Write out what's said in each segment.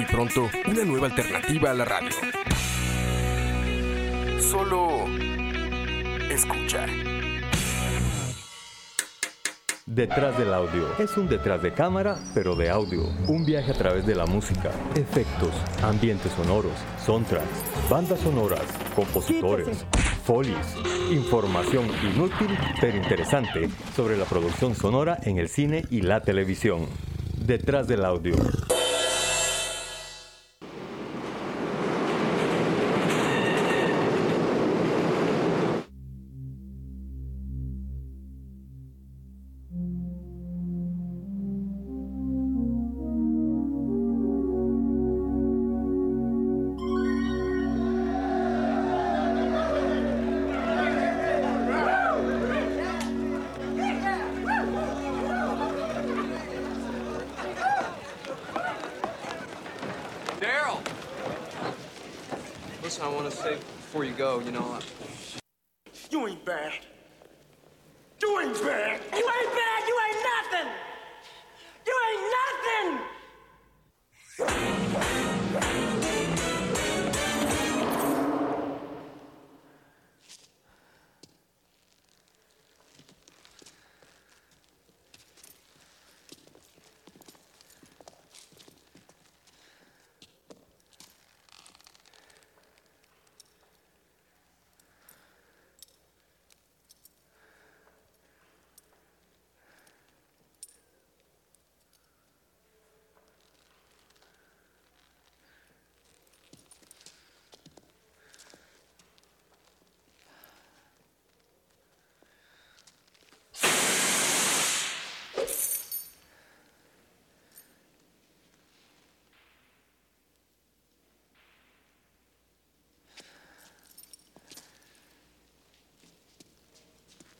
Muy pronto, una nueva alternativa a la radio. Solo escucha. Detrás del audio. Es un detrás de cámara, pero de audio. Un viaje a través de la música, efectos, ambientes sonoros, soundtracks, bandas sonoras, compositores, folies, información inútil pero interesante sobre la producción sonora en el cine y la televisión. Detrás del audio.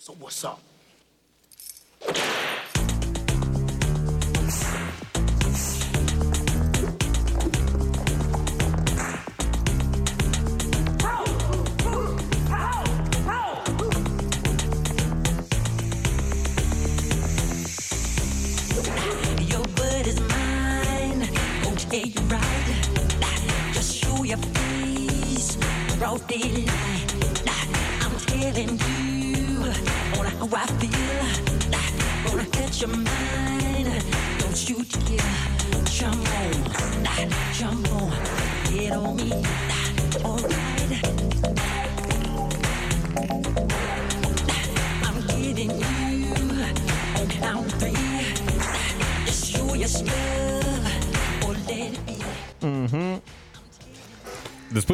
So what's up?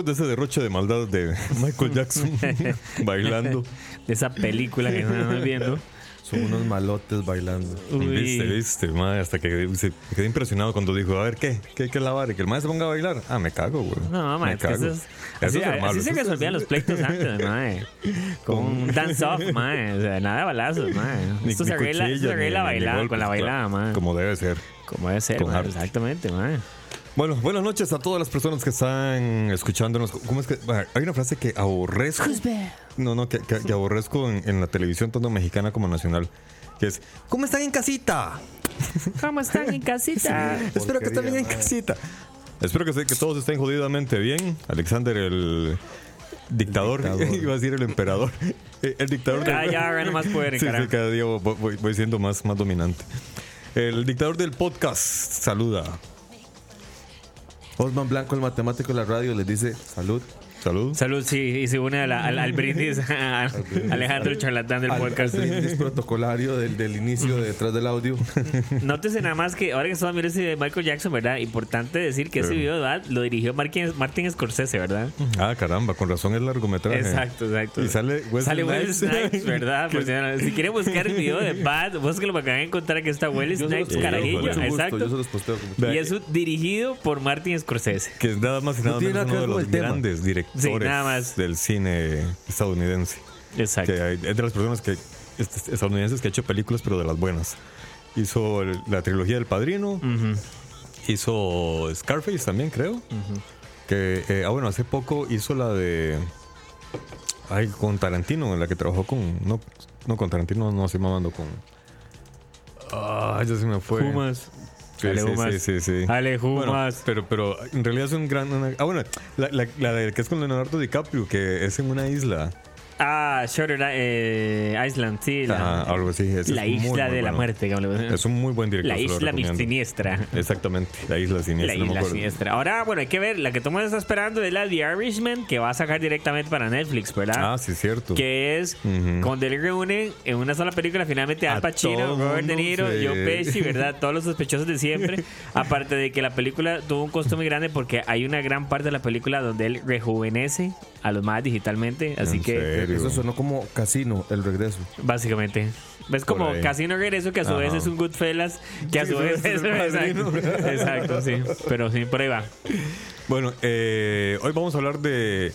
De ese derroche de maldad de Michael Jackson bailando. De esa película que estamos viendo. Son unos malotes bailando. Uy. Viste, viste, madre, hasta que se- me quedé impresionado cuando dijo, a ver, ¿qué? ¿Qué hay que lavar? Y que el maestro se ponga a bailar. Ah, me cago, güey. No, ma, me es que cago. eso es, Eso así, es normal, así se eso es- resolvían los pleitos antes, mae. Con un dance-off, mae. O sea, nada de balazos, mae. Ni- Esto ni se arregla, se arregla ni- ni bailada, golpes, con la bailada, mae. Como, Como debe ser. debe ser, arte. Exactamente, mae. Bueno, buenas noches a todas las personas que están escuchándonos. ¿Cómo es que? Hay una frase que aborrezco. No, no, que, que- que aborrezco en, en la televisión tanto mexicana como nacional. Que es, ¿cómo están en casita? ¿Cómo están en casita? Espero que estén bien en casita. Espero que, todos estén jodidamente bien. Alexander, el dictador, Dictador. iba a decir el emperador. Eh, El dictador Ya, del- ya, ahora nomás poder, Sí, sí, carajo. cada día voy, voy- voy siendo más, más dominante. El dictador del podcast saluda. Osman Blanco, el matemático de la radio, les dice salud. Salud. Salud, sí, y se une a la- al, al brindis a Alejandro Charlatán del Al- podcast. al brindis protocolario del, del inicio de detrás del audio. Nótese nada más que ahora que estamos viendo ese de Michael Jackson, ¿verdad? Importante decir que ese Sí. video ¿verdad? lo dirigió Martin, Martin Scorsese, ¿verdad? Ah, caramba, con razón el largometraje. Exacto, exacto. Y sale Wesley Sale Wesley Snipes. Snipes, ¿verdad? Por si, quieren buscar el video de Bad, para que van a encontrar que está Wesley Snipes, carajillo. Exacto. Yo se los posteo Y es dirigido por Martin Scorsese. Que es nada más y No nada tiene menos uno de los con el tema. grandes directores Sí, nada más. del cine estadounidense. Exacto. Que es de las personas que est- estadounidenses que ha hecho películas, pero de las buenas. Hizo el- la trilogía del Padrino, hizo Scarface también, creo. Que, eh, ah, bueno, hace poco hizo la de. Ay, con Tarantino, en la que trabajó con. No, no con Tarantino, no estoy mamando con. Ah, ya se me fue. Humas. Sí, Ale sí, Humas. sí, sí, sí. Ale Bueno, Humas. pero, pero en realidad es un gran. una- ah, bueno, la, la, la de que es con Leonardo DiCaprio, que es en una isla. Ah, Shutter eh, Island, sí. La, Ajá, algo así. ese la muy, isla muy de la muerte. Es un muy buen director. La isla siniestra. Exactamente, la isla La siniestra. isla. Ahora, bueno, hay que ver. La que todo el mundo está esperando es la The Irishman, que va a sacar directamente para Netflix, ¿verdad? Ah, sí, cierto. que es Ujú. cuando él reúne en una sola película finalmente Al A Pacino, todo Robert De Niro. Joe Pesci, ¿verdad? Todos los sospechosos de siempre. Aparte de que la película tuvo un costo muy grande porque hay una gran parte de la película donde él rejuvenece a los más digitalmente. Así ¿En que, serio? Eso sonó como Casino, el regreso. básicamente, ves como ahí. Casino Regreso, que a su Ajá. vez es un Goodfellas, que a Sí, su vez es. es el Exacto, exacto, sí. Pero sí, por ahí va. Bueno, eh, hoy vamos a hablar de,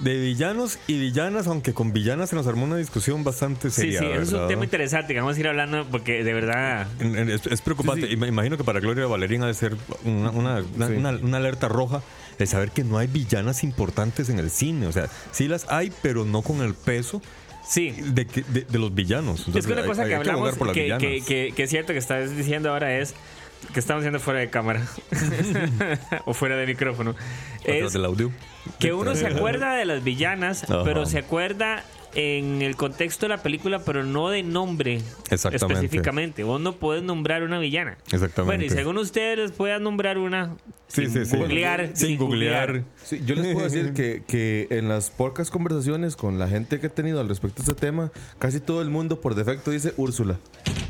de villanos y villanas, aunque con villanas se nos armó una discusión bastante Sí, seria. sí, eso es un tema interesante que vamos a ir hablando porque de verdad. Es, es preocupante. Sí, sí. Y me imagino que para Gloria Valerín ha de ser una, una- una- Sí. una- una alerta roja de saber que no hay villanas importantes en el cine. O sea, sí las hay, pero no con el peso Sí, de, que- de, de los villanos. es que una cosa hay que hablamos que, que, que- que es cierto que estás diciendo ahora es que estamos haciendo fuera de cámara o fuera de micrófono. Es del audio. que uno se acuerda de las villanas, Ajá. pero se acuerda en el contexto de la película, pero no de nombre Exactamente. específicamente. Vos no puedes nombrar una villana. Exactamente. Bueno, y según ustedes les nombrar una Sí, sin sí, sí. googlear. Sin googlear. Sí, yo les puedo decir que, que en las pocas conversaciones con la gente que he tenido al respecto de este tema, casi todo el mundo por defecto dice Úrsula.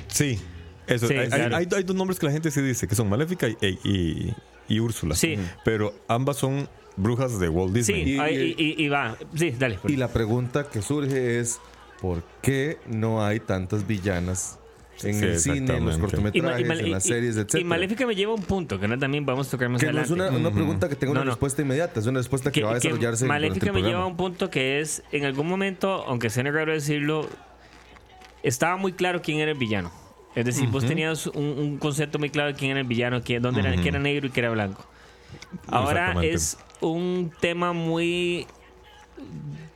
Sí. Eso, Sí, hay, hay- claro. hay- hay dos nombres que la gente sí dice, que son Maléfica y, y, y Úrsula. Sí. Pero ambas son brujas de Walt Disney. Sí, Y- y, y- y va. Sí, dale. Y la pregunta que surge es, ¿por qué no hay tantas villanas en Sí, el cine, en los. Y cortometrajes, y en las y- series, y etcétera? Maléfica me lleva a un punto que no también vamos a tocar más que no es adelante. una, una pregunta que tenga No, una no. respuesta inmediata, es una respuesta que, que, va a que desarrollarse el Maléfica me lleva a un punto que es, en algún momento, aunque sea raro decirlo, estaba muy claro quién era el villano. Es decir, vos tenías un, un concepto muy claro de quién era el villano, quién, dónde era, Ujú. que era negro y que era blanco. Ahora es un tema muy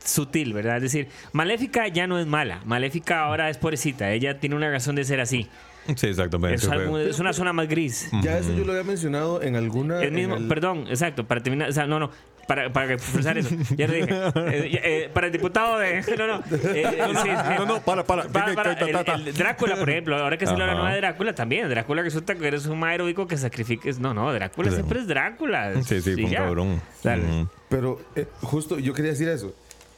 sutil, ¿verdad? Es decir, Maléfica ya no es mala. Maléfica ahora es pobrecita. Ella tiene una razón de ser así. Sí, exactamente. Es, algo- es una zona más gris. Ya eso yo lo había mencionado en alguna... El en mismo, el- perdón, exacto, para terminar, o sea, no, no, para, para reforzar eso, ya lo dije, Eh, eh, para el diputado de, no, no, eh, sí, sí. no, no, para, para. Para- el, el Drácula, por ejemplo, ahora que se habla nueva de Drácula también, Drácula resulta que eres un más heroico que sacrifiques, no, no, Drácula Sí. siempre es Drácula. Sí, sí, un cabrón. Pero eh, justo yo quería decir eso.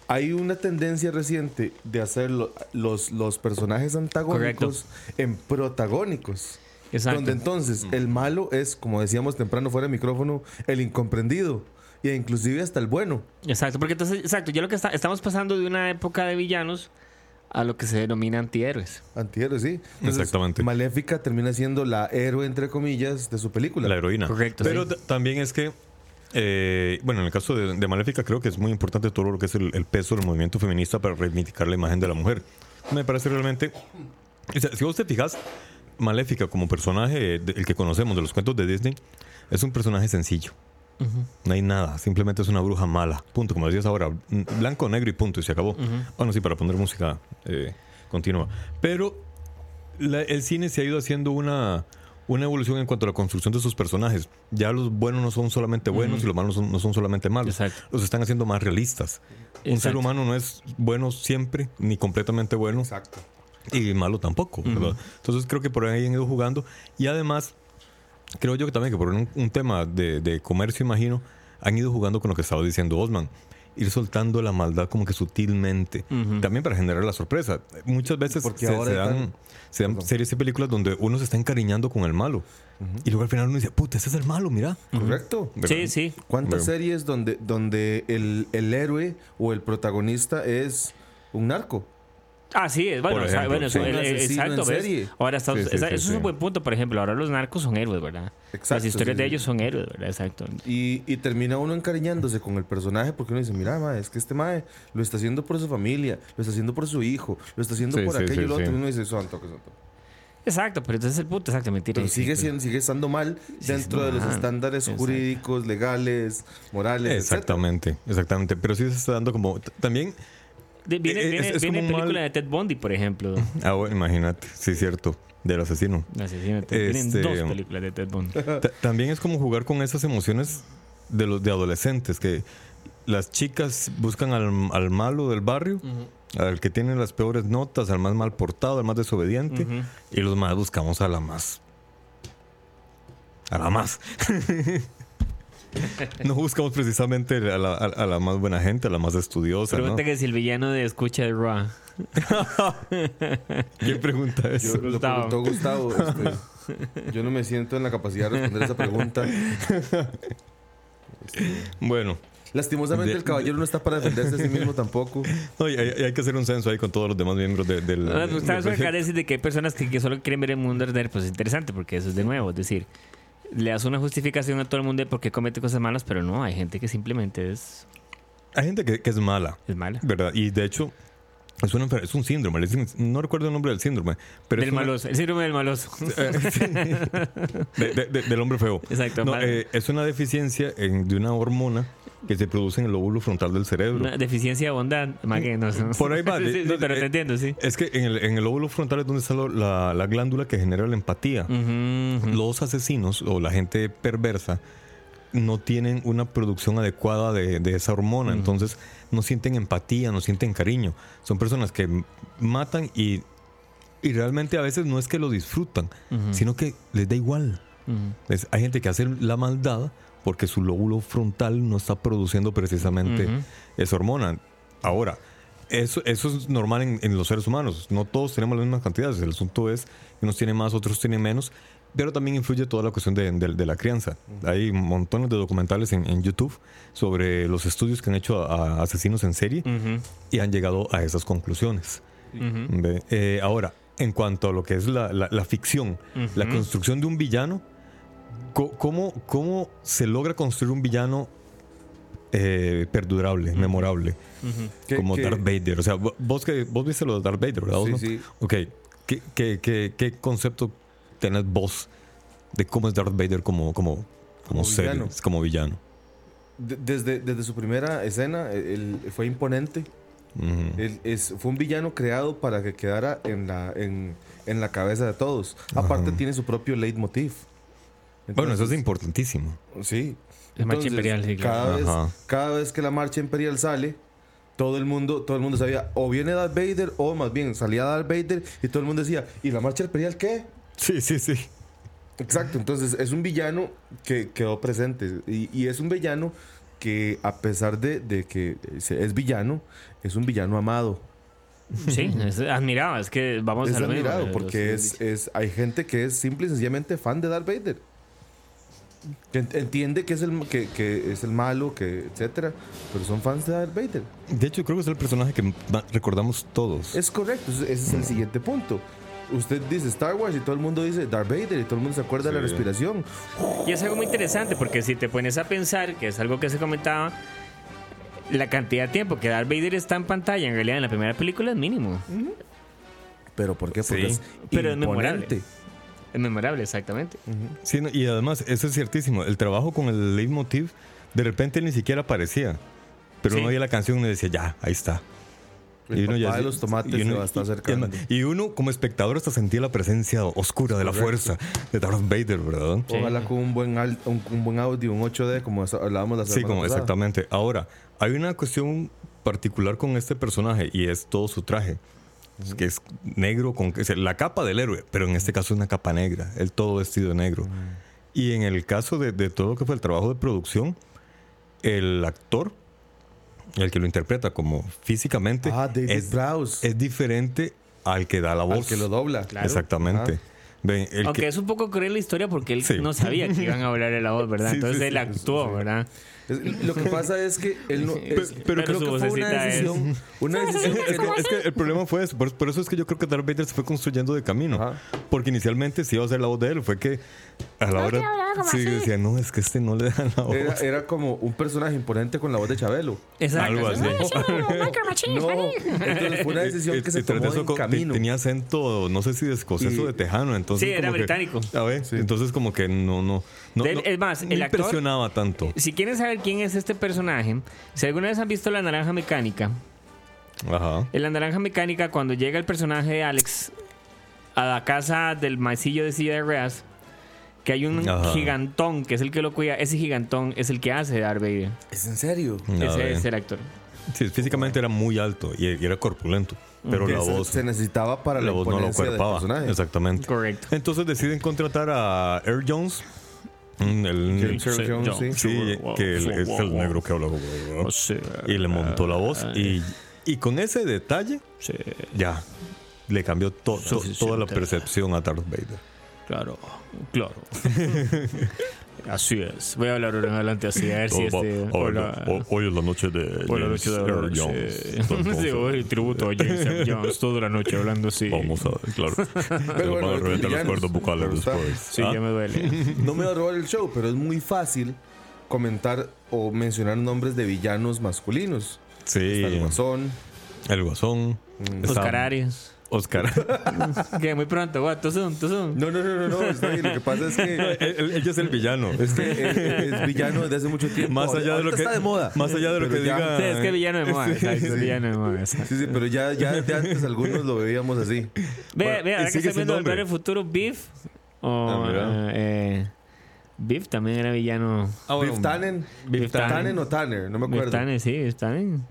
Hay una tendencia reciente de hacer lo- los, los personajes antagónicos en protagónicos. Exacto. Donde entonces el malo es, como decíamos temprano fuera de micrófono, el incomprendido. E inclusive hasta el bueno. Exacto, porque entonces, exacto, ya lo que está, estamos pasando de una época de villanos a lo que se denomina antihéroes. Antihéroe, sí. Entonces, Exactamente. Maléfica termina siendo la héroe, entre comillas, de su película. La heroína. Correcto, Pero sí. también es que, eh, bueno, en el caso de, de Maléfica, creo que es muy importante todo lo que es el, el peso del movimiento feminista para reivindicar la imagen de la mujer. Me parece realmente. o sea, si vos te fijas, Maléfica como personaje, de- el que conocemos de los cuentos de Disney, es un personaje sencillo. No hay nada, simplemente es una bruja mala. Punto, como decías ahora, blanco, negro y punto, y se acabó. Bueno, sí, para poner música eh, continua. Pero la- el cine se ha ido haciendo una, una evolución en cuanto a la construcción de sus personajes. Ya los buenos no son solamente buenos y los malos son- no son solamente malos. Exacto. Los están haciendo más realistas. Un ser humano no es bueno siempre, ni completamente bueno, Exacto. y malo tampoco. ¿verdad? Entonces creo que por ahí han ido jugando. Y además, creo yo que también que por un, un tema de, de comercio, imagino, han ido jugando con lo que estaba diciendo Osman. ir soltando la maldad como que sutilmente. También para generar la sorpresa. Muchas veces Porque se, ahora se están- dan, se dan series y películas donde uno se está encariñando con el malo. Y luego al final uno dice, puta, ese es el malo, mira. Correcto. Sí, sí. ¿Cuántas Bueno. series donde, donde el, el héroe o el protagonista es un narco? Ah, sí, es bueno, ejemplo, bueno, sí. eso, exacto. Ahora estamos, Sí, sí, esa- sí, eso es un buen punto, por ejemplo, ahora los narcos son héroes, ¿verdad? Exacto, Las historias sí, de sí. ellos son héroes, ¿verdad? Exacto. Y, y termina uno encariñándose con el personaje porque uno dice, mira, ma, es que este mae lo está haciendo por su familia, lo está haciendo por su hijo, lo está haciendo Sí, por sí, aquello sí, y lo sí. otro. Y uno dice, santo, que santo. Exacto, pero entonces el punto, exactamente. Pero sigue, siendo, sigue estando mal dentro de los estándares Exacto. jurídicos, legales, morales. Exactamente, exactamente. Pero sí se está dando como... También... De- viene es- viene, es viene película mal- de Ted Bundy, por ejemplo. Ah, bueno, imagínate. Sí, cierto. Del asesino. Asesino Este, dos películas de Ted Bundy. Ta- También es como jugar con esas emociones de los de adolescentes, que las chicas buscan al, al malo del barrio, al que tiene las peores notas, al más mal portado, al más desobediente, y los más buscamos a la más. A la más. no buscamos precisamente a la, a- a la más buena gente, a la más estudiosa. ¿no? Pregunta que si el villano de escucha de Raw. ¿Quién pregunta eso? Yo, lo Gustavo. preguntó Gustavo. este, yo no me siento en la capacidad de responder esa pregunta. Bueno, Lastimosamente, De- el caballero no está para defenderse a sí mismo tampoco. no, y hay, y hay que hacer un censo ahí con todos los demás miembros de- del. No, eso del- acá decir de que hay personas que, que solo quieren ver el mundo arder, pues es interesante porque eso es de nuevo, es decir, le das una justificación a todo el mundo de por qué comete cosas malas, pero no, hay gente que simplemente es, Hay gente que, que es mala. es mala. ¿Verdad? Y de hecho, es, una es un síndrome. no recuerdo el nombre del síndrome. Pero Del una- maloso, el síndrome del maloso. de- de- de- del hombre feo. Exacto, No, eh, es una deficiencia en- de una hormona que se produce en el lóbulo frontal del cerebro. Una deficiencia de bondad, más que no. Por ahí va. Sí, sí, no, pero eh, te entiendo, sí. Es que en el, en el lóbulo frontal es donde está lo- la, la glándula que genera la empatía. Los asesinos o la gente perversa no tienen una producción adecuada de, de esa hormona, entonces no sienten empatía, no sienten cariño. Son personas que matan y, y realmente a veces no es que lo disfrutan, sino que les da igual. Es- hay gente que hace la maldad porque su lóbulo frontal no está produciendo precisamente esa hormona. Ahora, eso, eso es normal en, en los seres humanos. No todos tenemos las mismas cantidades. El asunto es que unos tienen más, otros tienen menos. Pero también influye toda la cuestión de, de- de la crianza. Hay montones de documentales en, en YouTube sobre los estudios que han hecho a, a asesinos en serie y han llegado a esas conclusiones. eh, ahora, en cuanto a lo que es la, la- la ficción, la construcción de un villano, ¿cómo, cómo se logra construir un villano eh, perdurable, memorable? Que- como que- Darth Vader. O sea, vo- vos, que, vos viste lo de Darth Vader, ¿verdad? Sí, ¿Vos no? sí. Ok, ¿Qué, qué, qué, qué concepto tenés vos de cómo es Darth Vader como, como, como, Como ser, villano. como villano? De- desde, desde su primera escena, él fue imponente. Ujú. Él es, fue un villano creado para que quedara en la, en, en la cabeza de todos. Aparte, tiene su propio leitmotiv. Bueno, eso es importantísimo. Sí. La marcha imperial, sí, claro. cada, vez, Ajá. cada vez que la marcha imperial sale, todo el mundo, todo el mundo sabía, o viene Darth Vader, o más bien salía Darth Vader, y todo el mundo decía, ¿y la marcha imperial qué? Sí, sí, sí. Exacto, entonces es un villano que quedó presente. Y, y es un villano que, a pesar de, de que es villano, es un villano amado. Sí, es admirado. Es que vamos es a lo mismo, admirado los- porque los- es, es, hay gente que es simple y sencillamente fan de Darth Vader. Entiende que es el, que, que es el malo, que etcétera, pero son fans de Darth Vader. De hecho, creo que es el personaje que recordamos todos. Es correcto, ese es el siguiente punto. Usted dice Star Wars y todo el mundo dice Darth Vader y todo el mundo se acuerda de la respiración. Y es algo muy interesante porque si te pones a pensar, que es algo que se comentaba, la cantidad de tiempo que Darth Vader está en pantalla en realidad en la primera película es mínimo. ¿Pero por qué? Porque Sí. es Pero es imponente. memorable. Es memorable, exactamente. Sí, no, y además, eso es ciertísimo. El trabajo con el leitmotiv, de repente ni siquiera aparecía. Pero Sí. uno oía la canción y uno decía, ya, ahí está. El papá ya de los tomates y se uno- va a estar y- y acercando. Y, uno, como espectador, hasta sentía la presencia oscura de la fuerza de Darth Vader, ¿verdad? Ojalá con un buen, al- un, un buen audio, un 8D, como hablábamos la semana Sí, como pasada. exactamente. Ahora, hay una cuestión particular con este personaje y es todo su traje. Que es negro con es la capa del héroe, pero en este caso es una capa negra, el todo vestido de negro. Y en el caso de, de todo lo que fue el trabajo de producción, el actor el que lo interpreta como físicamente, Ah, David es, es diferente al que da la voz. Al que lo dobla. Exactamente. Ven, el Aunque que- es un poco cruel la historia porque él Sí. no sabía que iban a hablarle la voz, ¿verdad? Sí, Entonces sí, él sí, actuó, ¿verdad? Es- lo que pasa es que él no. es- pero creo su que fue una vocecita es- decisión. Una decisión Es que es que el problema fue eso. Por, por eso es que yo creo que Darth Vader se fue construyendo de camino. Ajá. Porque inicialmente sí iba a ser la voz de él. Fue que a la hora. Sí, decía, no, es que este no le dan la voz. era, era como un personaje imponente con la voz de Chabelo. Exacto. Algo así. No, entonces fue una decisión que se tomó de eso en camino. tenía acento, no sé si de escocés o de tejano. Entonces Sí, era como que- británico. a ver, entonces como que no, no. no, De él- no- es más, no el actor- impresionaba tanto. Si quieren saber quién es este personaje, si alguna vez han visto La Naranja Mecánica, Ajá. en La Naranja Mecánica, cuando llega el personaje de Alex a la casa del maecillo de silla de ruedas, que hay un Ajá. gigantón que es el que lo cuida, ese gigantón es el que hace Darth Vader. ¿Es en serio? Ese es el actor. Sí, físicamente era muy alto y, era corpulento. Pero Que la voz. se necesitaba para la la, voz no lo cuerpaba. personaje. Exactamente. Correcto. Entonces deciden contratar a Air Jones. Mm, El, James Earl Jones, sí. sí, que el- es el negro que habla. Y le montó la voz. Y, y con ese detalle, ya le cambió to- to- toda la percepción a Darth Vader. Claro, claro. así es. Voy a hablar ahora en adelante así, a ver si este... hola. hoy es la noche de Hoy la noche de. Jones. Sí, hoy tributo a James Earl Jones toda la noche hablando así. Vamos a, claro. Pero bueno, van a reventar villanos, cuerdas vocales después. Sí, ¿Ah? ya me duele. No me va a robar el show, pero es muy fácil comentar o mencionar nombres de villanos masculinos. Sí, Está el Guasón. el guasón. Oscar Arias. Oscar. Que muy pronto, what? Tú son, tú son. No, no, no, no, no, está bien. Lo que pasa es que Él- Ella es el villano. es, que es, es villano desde hace mucho tiempo. Más allá de lo que está de moda. Más allá de lo Pero que ya- diga. Sí, es que villano de moda, exacto, villano de moda. exacto. Sí, sí, pero ya, ya desde antes algunos lo veíamos así. Ve, Bueno, ve, ahora que estoy viendo. Volver al futuro, Beef. O, Ah, eh, Beef también era villano. Ah, bueno, Biff Tannen. Biff Tannen. O Tanner, no me acuerdo. Tannen, sí, Beef Tannen.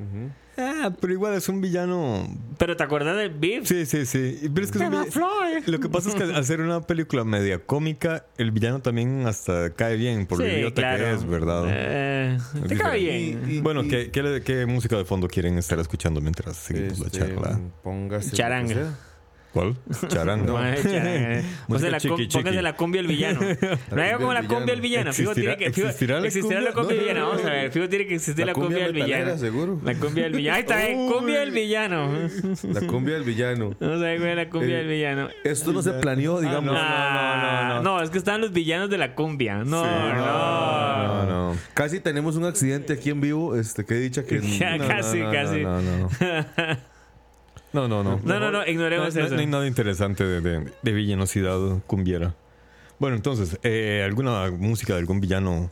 Ah, pero igual es un villano. Pero ¿te acuerdas del Beef? Sí, sí, sí. Pero es que es un vill- Lo que pasa es que al hacer una película media cómica, el villano también hasta cae bien por lo Sí, idiota claro. que es, ¿verdad? Eh, te cae bien. Y- y- bueno, y- ¿qué, qué, le- qué música de fondo quieren estar escuchando mientras seguimos la Este, charla? Póngase. lo que Charanga. sea. ¿Cuál? Charanga. Mae, charanga. Póngase la, chiqui, chiqui. póngase la cumbia el villano. No hay como la del cumbia el villano. Fijo ¿Existirá- tiene que, fijo- existirá la existirá la cumbia? cumbia del No, villano. no, no. Vamos a ver. Fijo tiene que existir La la cumbia cumbia del villano. seguro. La cumbia del villano. Ahí está, eh, cumbia del villano. La cumbia del villano. Vamos a ver cuál es la cumbia Eh, del villano. Esto no se planeó, digamos. Ah, no, es que están los villanos de la cumbia. No, no. No, no. Casi tenemos un accidente aquí en vivo. Este, que he dicho que. Ya, No, casi, no, no, casi. No, no. No, no, no. No, no, no, ignoremos No, no- eso. no hay nada interesante de, de, de villanosidad cumbiera. Bueno, entonces, eh, ¿alguna música de algún villano?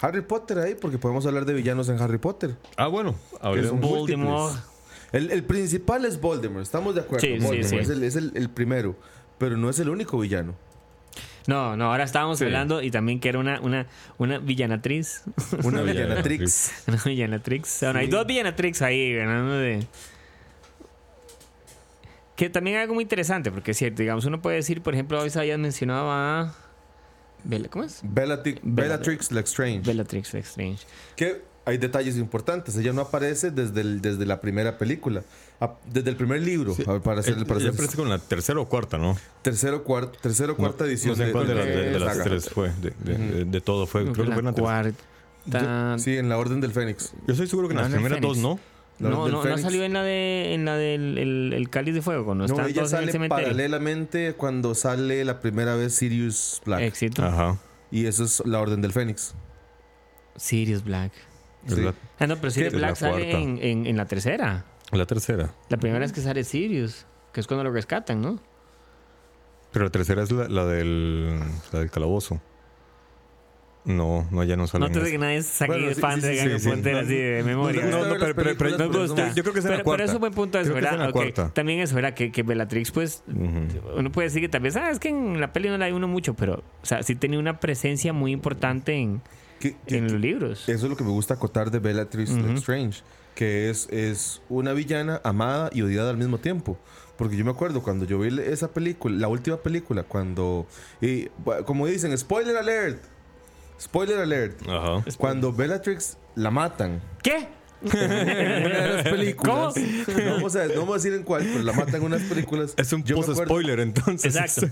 Harry Potter ahí, porque podemos hablar de villanos en Harry Potter. Ah, bueno. hablemos. Voldemort. El, el principal es Voldemort, estamos de acuerdo. Sí, sí, Voldemort sí. Es, el, es el- el primero, pero no es el único villano. No, no, ahora estábamos Sí. hablando y también que era una, una, una villanatriz. Una villanatrix. Una villanatrix. Bueno, hay dos villanatrix ahí. Uno de... Que también es algo muy interesante, porque es cierto, digamos, uno puede decir, por ejemplo, hoy habías mencionado a... Bella- ¿Cómo es? Bellatrix, Bellatrix Lestrange. Bellatrix Lestrange. que hay detalles importantes. Ella no aparece desde, el- desde la primera película. A- Desde el primer libro. a ver, para hacer, para aparece con la tercera o cuarta, ¿no? tercero, cuarto, tercero cuarta No- edición No sé de, cuál de, las- de- de la las tres fue. De, de- de- de todo fue. Creo que fue en la cuarta... Sí, en la Orden del Fénix. Yo estoy seguro que en las primeras dos no. No, no, no salió en la de en la del el, el cáliz de fuego, cuando No, están ella todos en el sale cementerio. paralelamente cuando sale la primera vez Sirius Black. Éxito. Ajá. Y eso es la Orden del Fénix. Sirius Black. Es Sí. la, Ah, no, pero Sirius Black sale en, en la tercera. la tercera. La primera es que sale Sirius, que es cuando lo rescatan, ¿no? Pero la tercera es la, la del, la del calabozo. No, no, ya no sale. No te digas que nadie es aquí Bueno, sí, fan sí, de sí, Gary sí. Potter así de memoria. No, no, las pero- pero- películas, Nos pero gusta. Yo creo que es en la pero, cuarta. pero es un buen punto eso, es ¿verdad? en la Ok, cuarta. También eso, ¿verdad? Que, que Bellatrix, pues, Ujú. uno puede decir que tal vez, ah, es que en la peli no la hay uno mucho, pero, o sea, sí tenía una presencia muy importante en, Que- que- en los libros. Eso es lo que me gusta acotar de Bellatrix Lestrange, que es, es una villana amada y odiada al mismo tiempo. Porque yo me acuerdo cuando yo vi esa película, la última película, cuando, y, como dicen, spoiler alert, spoiler alert, Ajá. cuando Bellatrix la matan, ¿Qué? En una de las películas. ¿Cómo? No vamos, a, no vamos a decir en cuál, pero la matan en unas películas. Es un Yo me post acuerdo- spoiler entonces. Exacto.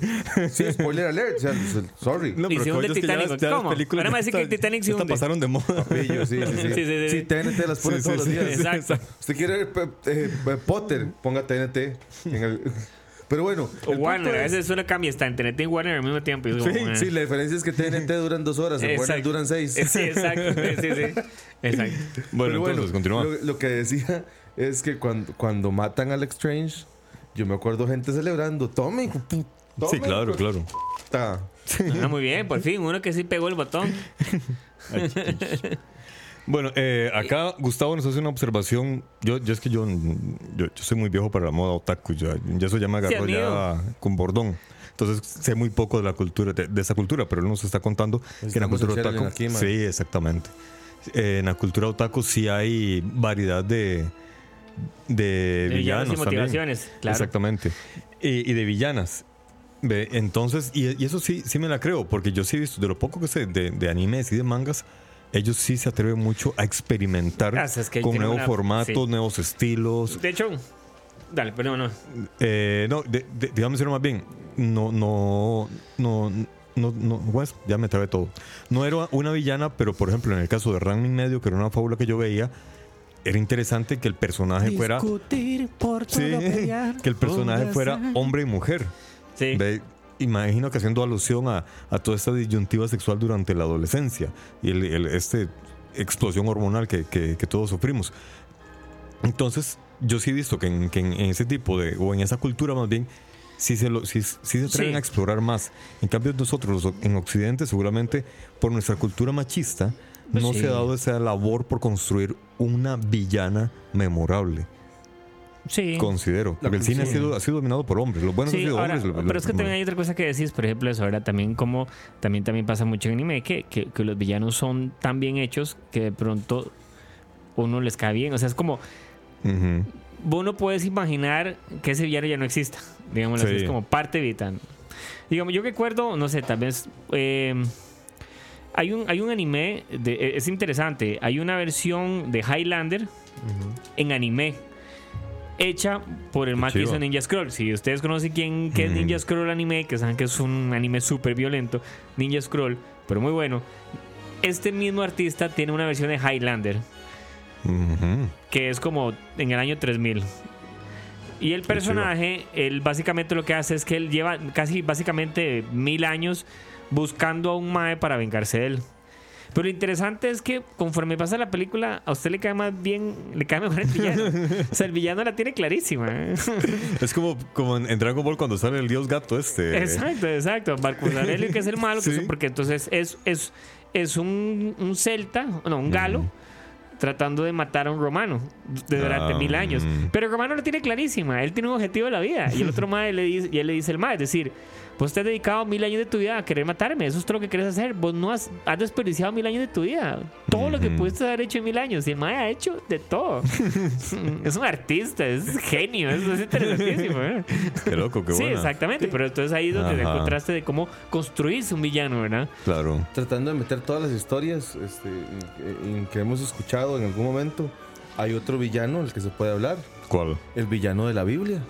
Sí, spoiler alert. O sea, sorry. No, pero es que ya Titanic. las- ya las ¿Cómo? películas Van a decir que esta- Titanic se esta hunde. pasaron de moda. Pillo, sí, sí, sí. Sí, sí, sí. TNT las pone Sí, todos sí, los sí. días. Exacto. Usted quiere ver pe- eh, eh, Potter, ponga TNT. en el- Pero bueno. O Warner, punto a es- veces uno cambia, está en TNT y Warner al mismo tiempo. es como, Sí, sí, la diferencia es que TNT duran dos horas, en Warner duran seis. Sí, exacto. Sí, sí. Exacto. Bueno, Pero entonces, continúa. Lo, lo que decía es que cuando, cuando matan al Strange, yo me acuerdo gente celebrando. Tome, Sí, claro, claro. puta". Ah, muy bien, por fin, uno que sí pegó el botón. Bueno, eh, acá Gustavo nos hace una observación. Yo, yo es que yo, yo, yo soy muy viejo para la moda otaku. Ya, ya eso ya me agarró Sí, ya con bordón. Entonces sé muy poco de la cultura, de, de esa cultura, pero él nos está contando que en la cultura otaku. aquí, sí, exactamente. Eh, en la cultura otaku sí hay variedad de, de, De villanos y también. motivaciones, claro. Exactamente. Y, y de villanas. Entonces, y, y eso sí, sí me la creo, porque yo sí he visto, de lo poco que sé de, de animes y de mangas, ellos sí se atreven mucho a experimentar Ah, es que con nuevos una- formatos, sí. nuevos estilos. De hecho, dale, perdón, no. Eh, no, de, de- digamos más bien, no, no, no, no, no, pues, ya me trabé todo. No era una villana, pero por ejemplo, en el caso de Ranmin Medio, que era una fábula que yo veía, era interesante que el personaje fuera. Sí, que el personaje fuera hombre y mujer. Sí. Imagino que haciendo alusión a, a toda esta disyuntiva sexual durante la adolescencia y el, el- este explosión hormonal que, que- que todos sufrimos. Entonces, yo sí he visto que en, que en- en ese tipo de, o en esa cultura más bien, sí se, lo, sí, sí se atreven Sí. a explorar más. En cambio, nosotros en Occidente, seguramente por nuestra cultura machista, Pues no se ha dado esa labor por construir una villana memorable. Sí. Considero. Porque el cine ha sido, ha sido dominado por hombres. Los buenos han Sí, sido ahora, hombres. pero es que también hay otra cosa que decís, por ejemplo, eso, ¿verdad? También como también, también pasa mucho en anime, que, que, que los villanos son tan bien hechos que de pronto uno les cae bien. O sea, es como, Ujú. vos no puedes imaginar que ese villano ya no exista. Digamos, Sí. es como parte vital. Digamos, yo recuerdo, no sé, tal vez... eh, hay un, hay un anime, de, eh, es interesante, hay una versión de Highlander en anime hecha por el hizo chiva. Ninja Scroll. Si ustedes conocen quién es. Ninja Scroll anime, que saben que es un anime súper violento, Ninja Scroll, pero muy bueno. Este mismo artista tiene una versión de Highlander que es como en el año 3000. Y el personaje, él básicamente lo que hace es que él lleva casi básicamente mil años buscando a un Mae para vengarse de él. Pero lo interesante es que conforme pasa la película, a usted le cae más bien, le cae mejor el villano. o sea, el villano la tiene clarísima. ¿eh? Es como, como en, Dragon Ball cuando sale el dios gato este. Exacto, exacto. Marcus Aurelio, que es el malo, que Sí. es- porque entonces es, es, es un, un celta, no, un galo, tratando de matar a un romano de durante Ah, mil años. mm. Pero el romano lo tiene clarísima, él tiene un objetivo de la vida. Y el otro madre le dice, y él le dice el madre, es decir, vos te has dedicado mil años de tu vida a querer matarme, eso es todo lo que quieres hacer. Vos no has, has desperdiciado mil años de tu vida. Todo lo que pudiste haber hecho en mil años. Y el madre ha hecho de todo. es un artista, es genio, eso es interesantísimo. ¿eh? Qué loco, qué Sí, buena. exactamente, pero entonces ahí es donde Ajá. el contraste de cómo construirse un villano, ¿verdad? Claro. Tratando de meter todas las historias este, en- en que hemos escuchado en algún momento. Hay otro villano del que se puede hablar. ¿Cuál? El villano de la Biblia.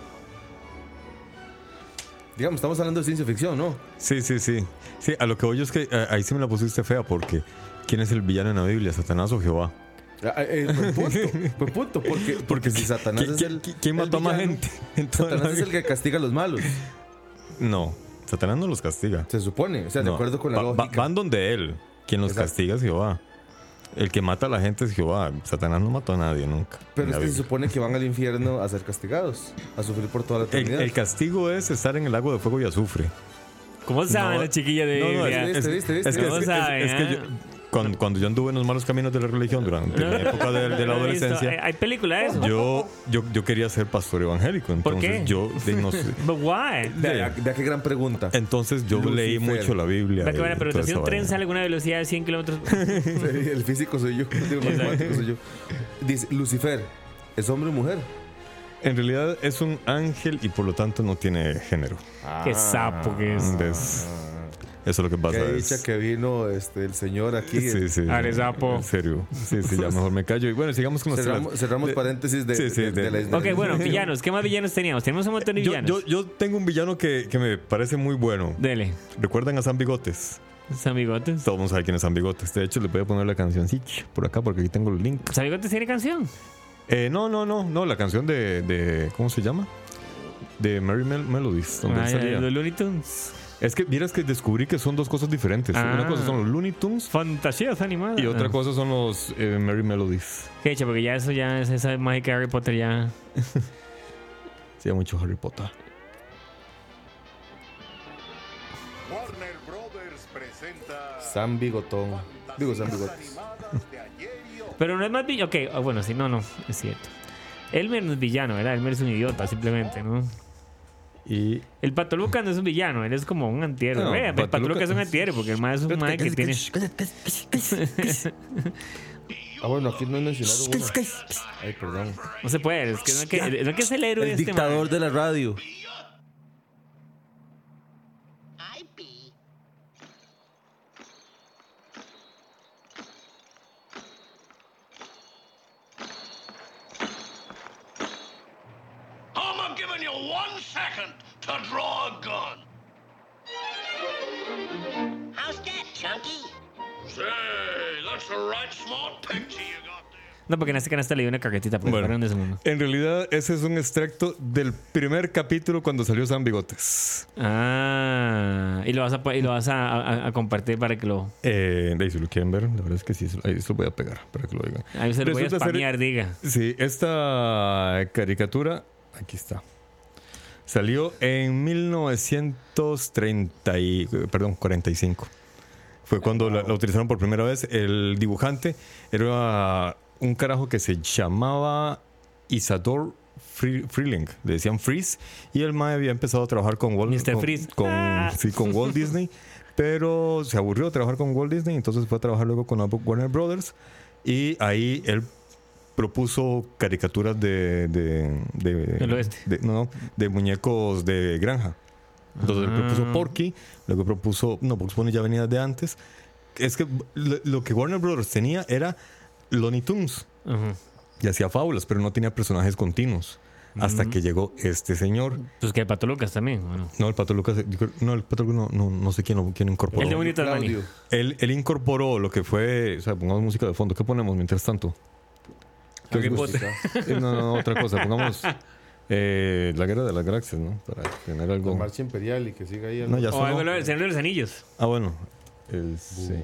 Digamos, estamos hablando de ciencia ficción, ¿no? Sí, sí, sí. Sí, a lo que voy yo es que eh, ahí sí me la pusiste fea porque ¿quién es el villano en la Biblia? ¿Satanás o Jehová? Ah, eh, buen punto, buen punto, porque, porque si Satanás ¿Qui- es el. qui- ¿Quién el mató a más gente? Satanás es el que castiga a los malos, No, Satanás no los castiga. se supone. O sea, de No, acuerdo con la va- van donde él. Quien los Exacto. castiga es Jehová. El que mata a la gente es Jehová. Satanás no mató a nadie nunca. Pero es que se supone que van al infierno a ser castigados, a sufrir por toda la eternidad. el castigo es estar en el lago de fuego y azufre. ¿Cómo saben No, la chiquilla de No, no, es, que, yo, cuando, cuando yo anduve en los malos caminos de la religión durante la época de, de la adolescencia, hay película de eso. yo, yo, yo quería ser pastor evangélico. Entonces qué? yo de- no sé. But why? Vea, vea qué gran pregunta. Entonces yo Lucifer. leí mucho la Biblia. Va que buena, toda si un tren sale con una velocidad de 100 kilómetros. el físico soy yo, digo, el matemático soy yo. Dice, Lucifer, ¿es hombre o mujer? En realidad es un ángel y por lo tanto no tiene género. Qué sapo que es. Es- Eso es lo que pasa. Qué es- dicha que vino este, el señor aquí. Sí, sí. Arezapo. En serio. Sí, sí, ya mejor me callo. Y bueno, sigamos con los Cerramos, cerramos de- paréntesis de, Sí, sí, de- de- de la- Ok, bueno, villanos. ¿Qué más villanos teníamos? Tenemos un montón de villanos. yo, yo tengo un villano que, que me parece muy bueno. Dele. ¿Recuerdan a San Bigotes? San Bigotes. Todos vamos a saber quién es San Bigotes. De hecho, les voy a poner la canción por acá porque aquí tengo el link. ¿San Bigotes tiene canción? Eh, no, no, no, no, la canción de, de ¿cómo se llama? De Merry Mel- Melodies, donde Ah, salía. los Looney Tunes. Es que vieras que descubrí que son dos cosas diferentes. Ah. Una cosa son los Looney Tunes Fantasías animadas. y otra Ah. cosa son los eh, Merry Melodies. Qué hecho, porque ya eso ya es esa mágica de Harry Potter ya. Sí, hay mucho Harry Potter. Warner Brothers presenta San Bigotón. Digo San Bigotes. Pero no es más villano. Ok, ah, bueno, sí, no, no, es cierto. Elmer no es villano, ¿verdad? Elmer es un idiota, simplemente, ¿no? Y El Pato Lucas no es un villano, él es como un antihéroe. No, Vea, el Pato Pato Lucas es un antihéroe porque el más es un mae que tiene. Ah, bueno, aquí no mencionaron uno. Ay, perdón. No se puede, es que no es que, no es, que es el héroe de El este dictador de la radio. One second to draw a gun. How's that, Chunky? Say, that's the right smart picture you got there. No, porque en este canasta le dio una caquetita Bueno. ese mundo. en realidad ese es un extracto del primer capítulo cuando salió San Bigotes. Ah, y lo vas a, y lo vas a, a- a compartir para que lo. Eh, de ahí, si lo quieren ver, la verdad es que sí, ahí se lo voy a pegar para que lo digan. Ahí se lo voy a Resulta ser- spamear, diga. Sí, esta caricatura, aquí está. Salió en 1930 y, perdón, 45. Fue cuando la, la utilizaron por primera vez. El dibujante era un carajo que se llamaba Isador Free- Freeling. Le decían Freeze. Y el mae había empezado a trabajar con Walt, Mr. con, Freeze. con- Ah. sí, con Walt Disney. Pero se aburrió de trabajar con Walt Disney. Entonces fue a trabajar luego con Warner Brothers. Y ahí él propuso caricaturas de, de, de- Del oeste. de- no, de muñecos de granja. Entonces él Ah. propuso Porky, luego propuso, no, Bugs Bunny ya venía de antes. Es que lo, lo que Warner Brothers tenía era Looney Tunes y hacía fábulas, pero no tenía personajes continuos. Hasta que llegó este señor. Pues que el Pato Lucas también. Bueno. No, el Pato Lucas, no, el Pato Lucas no, no, no sé quién lo quién incorporó. El de. Claudio. Él, él incorporó lo que fue, o sea, pongamos música de fondo. ¿Qué ponemos mientras tanto? Harry no, no, otra cosa. Pongamos eh, la guerra de las galaxias, ¿no? Para tener La algo. marcha imperial y que siga ahí. No, ya O algo del Señor de los Anillos. Ah, bueno. El Señor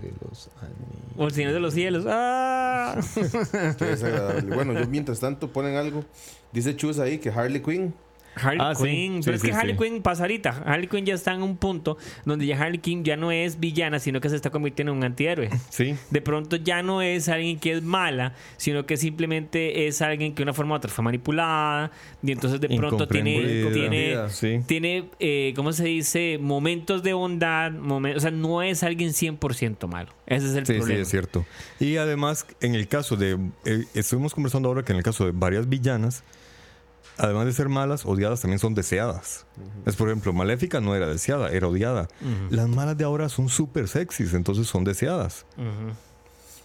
de los Anillos. O el Señor de los Cielos. ¡Ah! Qué desagradable. Bueno, yo mientras tanto ponen algo. Dice Chus ahí que Harley Quinn. Harley Ah. Quinn. Sí, Pero es sí, que Harley sí. Quinn pasa ahorita. Harley Quinn ya está en un punto donde ya Harley Quinn ya no es villana, sino que se está convirtiendo en un antihéroe. Sí. De pronto ya no es alguien que es mala, sino que simplemente es alguien que de una forma u otra fue manipulada. Y entonces de pronto tiene, tiene, tiene eh, ¿cómo se dice? Momentos de bondad. momen- o sea, no es alguien 100% malo. Ese es el Sí, sí, problema. es cierto. Y además, en el caso de. eh, estuvimos conversando ahora que en el caso de varias villanas, además de ser malas, odiadas también son deseadas. Es por ejemplo, Maléfica no era deseada, era odiada. Las malas de ahora son súper sexys, entonces son deseadas.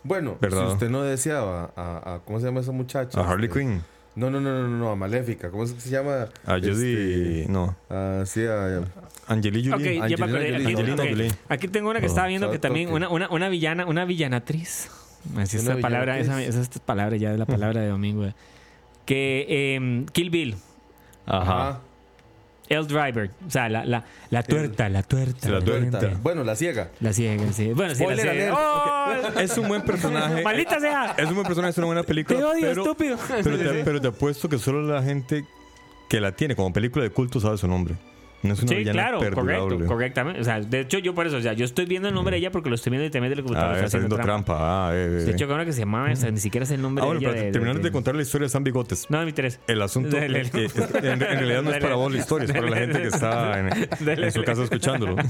Bueno, ¿Verdad? si usted no deseaba a, a- ¿cómo se llama esa muchacha? A Harley Este, Quinn, No, no, no, no, no, a Maléfica. ¿Cómo es que se llama? a Judy. Este, no, ah, sí, a, Angelina Angelina. Jolie. Aquí, Angelina tengo una que Oh, estaba viendo que también, una, una, una villana, una villanatriz. Así palabra, esa, esa es palabra ya de la palabra de domingo. Eh. Que em, Kill Bill, Ajá. El Driver, o sea, la, la, la tuerta, la tuerta. La tuerta. Bueno, la ciega. La ciega, sí. Bueno, sí, la Spoiler ciega. ¡Oh! Es un buen personaje. ¡Maldita sea! Es un buen personaje, es una buena película. ¡Te odio, pero, estúpido! Pero te, pero te apuesto que solo la gente que la tiene como película de culto sabe su nombre. No es una Sí, villana claro, correcto, correctamente. O sea, de hecho, yo por eso, o sea, yo estoy viendo el nombre de ella porque lo estoy viendo y también de la Ah, computadora. está está haciendo trampa. trampa. Ah, eh, eh. De hecho, que una que se llamaba, esa, ni siquiera es el nombre Ah, bueno, de ella. pero de- de- terminando de, de- contar la historia de San Bigotes. No, mi interés. El asunto Dele. es que- es en, en realidad no es para vos la historia, es para la gente que está en, en su casa escuchándolo.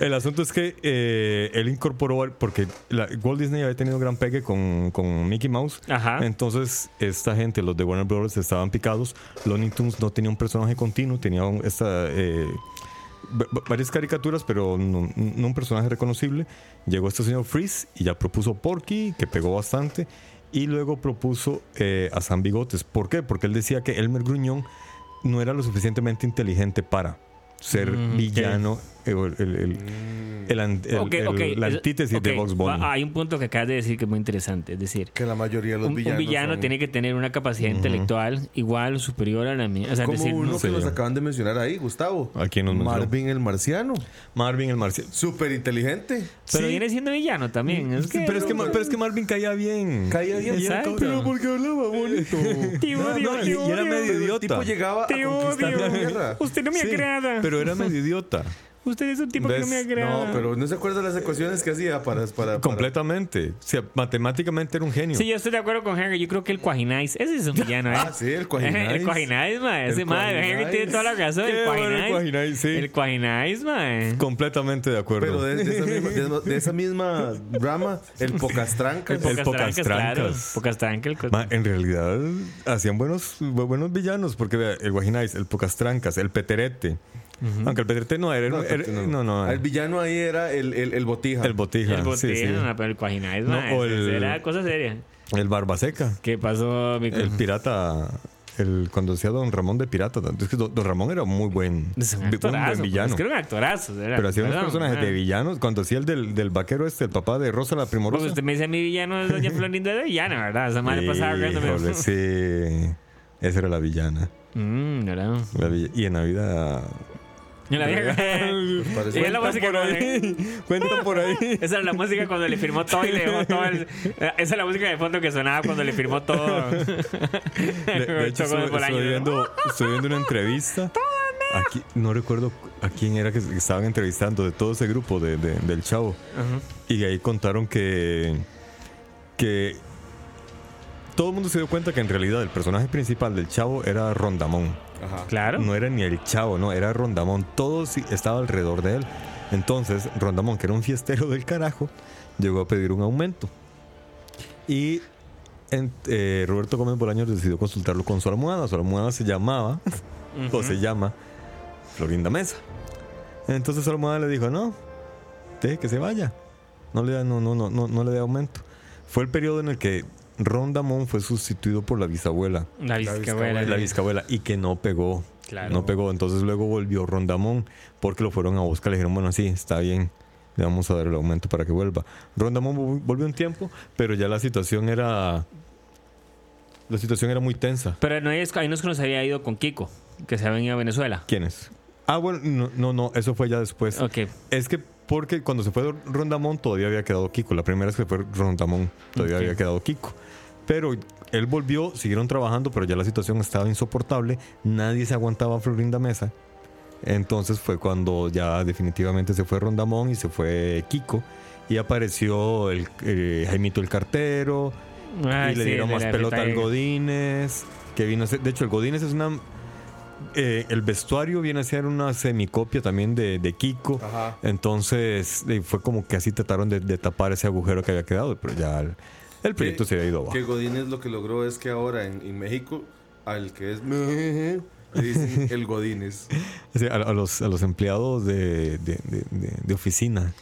El asunto es que eh, él incorporó, porque la- Walt Disney había tenido un gran pegue con, con Mickey Mouse. Ajá. Entonces, esta gente, los de Warner Brothers, estaban picados. Looney Tunes no tenía un personaje continuo, tenía un- esta. eh, va- va- varias caricaturas, pero no, no un personaje reconocible. Llegó este señor Freeze y ya propuso Porky, que pegó bastante. Y luego propuso eh, a San Bigotes. ¿Por qué? Porque él decía que Elmer Gruñón no era lo suficientemente inteligente para ser Mm, villano, el, el- el- el an- el- Ok, el- ok, la es- antítesis de ok, Box Bunny. Hay un punto que acabas de decir que es muy interesante. Es decir, Que la mayoría de los un, un villanos. villano son tiene que tener una capacidad intelectual igual o superior a la mía. O sea, Como decir, uno no- que yo. acaban de mencionar ahí, Gustavo. ¿A quién nos mencionó? Marvin el marciano. Marvin el Marciano. Súper inteligente. pero sí. viene siendo villano también. Es que, pero, es que, Ma- pero es que Marvin caía bien. Caía bien. Exacto. cabrón. porque hablaba bonito. Te odio, No, y, y era medio El idiota. tipo llegaba a conquistar la tierra. Usted no me Sí, agrada. Pero era medio idiota. Usted es un tipo que no me agrada. No, pero no se acuerda las ecuaciones que hacía para. para, para- Completamente. O sea, matemáticamente era un genio. Sí, yo estoy de acuerdo con Henry. Yo creo que el Cuajinais, ese es un villano, ¿eh? Ah, sí, el Cuajinais. el Cuajinais, ma. Ese El ma, Henry Cuajinais. tiene toda la razón. Qué El bueno el Cuajinais. Cuajinais, sí. El Cuajinais, ma. Completamente de acuerdo. Pero de, de esa misma, de- de esa misma rama, el Pocastrancas. El Pocas trancas, claro. Pocastrancas. Pocas trancas. el en realidad hacían buenos, bu- buenos villanos, porque vea, el Guajinais, el Pocastrancas, el Peterete. Aunque el Peterete no era. No, era- no, no, El villano ahí era el, el, el botija. el Botija. El sí, botella, sí. el Cuajinais, No, el- Era cosa seria. El Barbaseca. ¿Qué pasó, mi El pirata. El, cuando decía Don Ramón de pirata. Es que Don Don Ramón era muy buen, Es un un actorazo. buen villano. Es que era un actorazo. era- Pero hacía unos personajes de villanos. Cuando hacía el del, del vaquero este, el papá de Rosa la Primorosa. usted me dice mi villano es Doña Florinda de villana, ¿verdad? Esa madre pasaba riéndome. Sí. Esa era la villana. Mm, ¿verdad? La villa- Y en Navidad. Y la vieja. parece- Y es la música cuando- Cuenta por ahí. Esa era la música cuando le firmó todo y le dejó todo el- Esa es la música de fondo que sonaba cuando le firmó todo. De, de hecho, estoy viendo, estoy viendo una entrevista. Aquí, no recuerdo a quién era que estaban entrevistando de todo ese grupo de, de- del Chavo. Y ahí contaron que, que todo el mundo se dio cuenta que en realidad el personaje principal del Chavo era Rondamón. Ajá. Claro. No era ni el Chavo, no, era Rondamón. Todo estaba alrededor de él. Entonces, Rondamón, que era un fiestero del carajo, llegó a pedir un aumento. Y en- eh, Roberto Gómez Bolaños decidió consultarlo con su almohada. Su almohada se llamaba, o se llama, Florinda Mesa. Entonces su almohada le dijo, no, deje que se vaya. No le da, no, no, no, no, no le dé aumento. Fue el periodo en el que Rondamón fue sustituido por la bisabuela La bisabuela. la bisabuela y que no pegó. Claro. No pegó. Entonces luego volvió Rondamón porque lo fueron a buscar. Le dijeron, bueno, sí, está bien. Le vamos a dar el aumento para que vuelva. Rondamón vol- volvió un tiempo, pero ya la situación era. La situación era muy tensa. Pero no es, ahí no es que nos había ido con Kiko, que se había venido a Venezuela. ¿Quiénes? Ah, bueno, no, no, no, eso fue ya después. Ok. Es que porque cuando se fue Rondamón todavía había quedado Kiko. La primera vez que fue Rondamón todavía había quedado Kiko. Pero él volvió, siguieron trabajando, pero ya la situación estaba insoportable. Nadie se aguantaba a Florinda Mesa. Entonces fue cuando ya definitivamente se fue Rondamón y se fue Kiko. Y apareció el eh, Jaimito el cartero. Ay, y le sí, dieron más pelota al Godínez. Que vino a ser- de hecho, el Godínez es una. eh, el vestuario viene a ser una semicopia también de, de Kiko. Ajá. Entonces eh, fue como que así trataron de, de tapar ese agujero que había quedado, pero ya el, proyecto se había ido abajo. Que Godínez lo que logró es que ahora en, en México, al que es. le dicen el Godínez. Sí, a, a los, a los empleados de, de- de- de- de oficina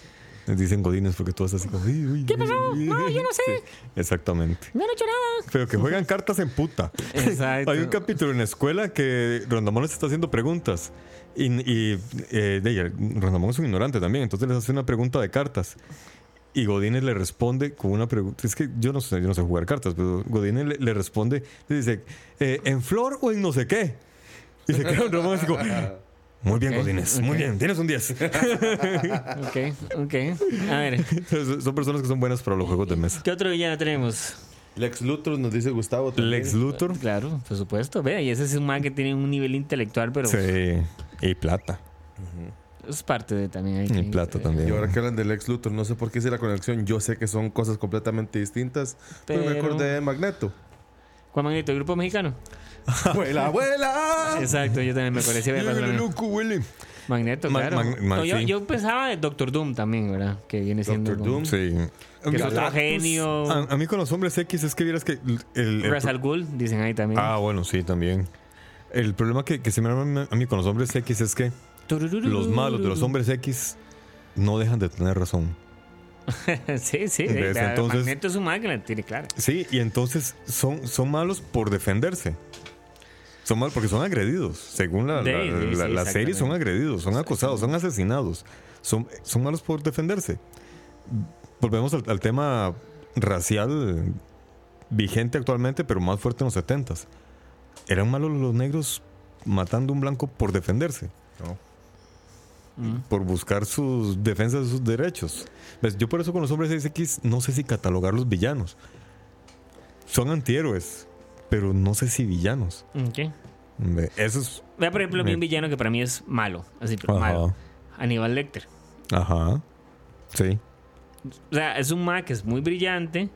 les dicen godines porque tú estás así como... ¿Qué pasó? No, yo no sé. exactamente. No he hecho nada. Pero que juegan cartas en puta. Exacto. Hay un capítulo en la escuela que Rondamón les está haciendo preguntas. Y, y, eh, de ella, Rondamón es un ignorante también, entonces les hace una pregunta de cartas. Y Godínez le responde con una pregunta. Es que yo no sé, yo no sé jugar cartas, pero Godínez le, le responde, le dice, eh, ¿en flor o en no sé qué? Y se queda así como, muy bien, Godínez, muy bien, tienes un 10. Ok, ok. A ver, Son personas que son buenas para los juegos de mesa. ¿qué otro villano tenemos? Lex Luthor nos dice Gustavo. también. Lex Luthor. Claro, por supuesto. Vea, y ese es un man que tiene un nivel intelectual, pero Sí. Y plata. Es parte de también. hay Y que- plata Y también. ahora que hablan de Lex Luthor, no sé por qué hice la conexión. Yo sé que son cosas completamente distintas, pero, me acordé de Magneto. ¿Cuál manito? ¿El grupo mexicano? ¡Abuela, abuela! Exacto, yo también me parecía loco, huele. Magneto, Ma- claro. mag- ma- No, yo, sí. yo pensaba de Doctor Doom también, ¿verdad? Que viene siendo. Doctor como- Doom. Sí. Que es otro genio. A, a mí con los hombres X es que vieras que el, el- dicen ahí también. Ah, bueno, sí, también. El problema que, que se me da a mí con los hombres X es que los malos de los hombres X no dejan de tener razón. sí, sí. ¿Ves? la- Entonces- Magneto es un que la tiene clara. Sí, y entonces son, son malos por defenderse. Son malos porque son agredidos. Según la, la- sí, la- sí, la serie, son agredidos, son acosados, son asesinados. Son, son malos por defenderse. Volvemos al, al tema racial vigente actualmente, pero más fuerte en los 70s. Eran malos los negros matando a un blanco por defenderse. Por buscar sus defensas de sus derechos. ¿Ves? Yo por eso con los hombres X no sé si catalogarlos villanos. Son antihéroes, pero no sé si villanos. Ok. Ve, Eso es. Vea, por ejemplo, Me- un villano que para mí es malo. Así, pero Ajá. malo. Aníbal Lecter. Ajá. Sí. O sea, es un ma que es muy brillante.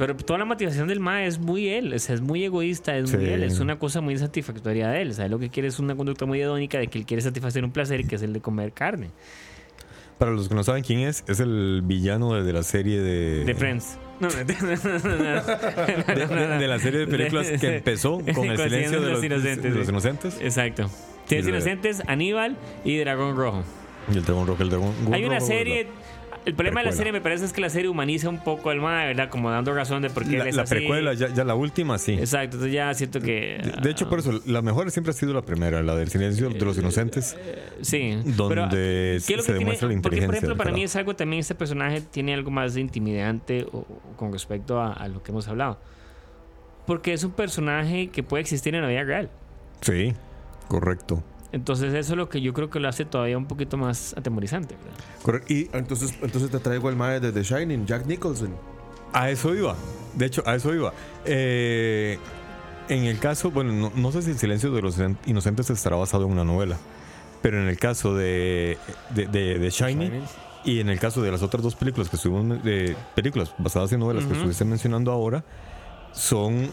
Pero toda la motivación del ma es muy él. O sea, es muy egoísta, es muy él. Es una cosa muy satisfactoria de él. O sea, lo que quiere es una conducta muy hedónica de que él quiere satisfacer un placer que es el de comer carne. Para los que no saben quién es, es el villano de, la serie de. De Friends. No, no, De, de- de la serie de películas que empezó con el silencio de los, de los inocentes. Exacto. Tienes Inocentes, Aníbal y Dragón Rojo. Y el dragón rojo, el dragón. Hay una rojo, serie. El problema de la serie me parece es que la serie humaniza un poco al ma, ¿verdad? Como dando razón de por qué él La, es la así. precuela, ya, ya la última, sí. Exacto, entonces ya siento que. De, de hecho, por eso, la mejor siempre ha sido la primera, la del silencio de los inocentes. Sí. Donde pero, se- ¿qué es lo se que tiene? demuestra la Porque, por inteligencia ejemplo, para mí es algo también, este personaje tiene algo más de intimidante o- o con respecto a, a lo que hemos hablado. Porque es un personaje que puede existir en la vida real. Sí, correcto. Entonces, eso es lo que yo creo que lo hace todavía un poquito más atemorizante. ¿verdad? Correcto. Y Entonces, entonces te traigo al mae de The Shining, Jack Nicholson. A eso iba. De hecho, a eso iba. Eh, en el caso, bueno, no, no sé si el silencio de los inocentes estará basado en una novela, pero en el caso de, de, de- de Shining y en el caso de las otras dos películas que estuvimos, de películas basadas en novelas que estuviste mencionando ahora, son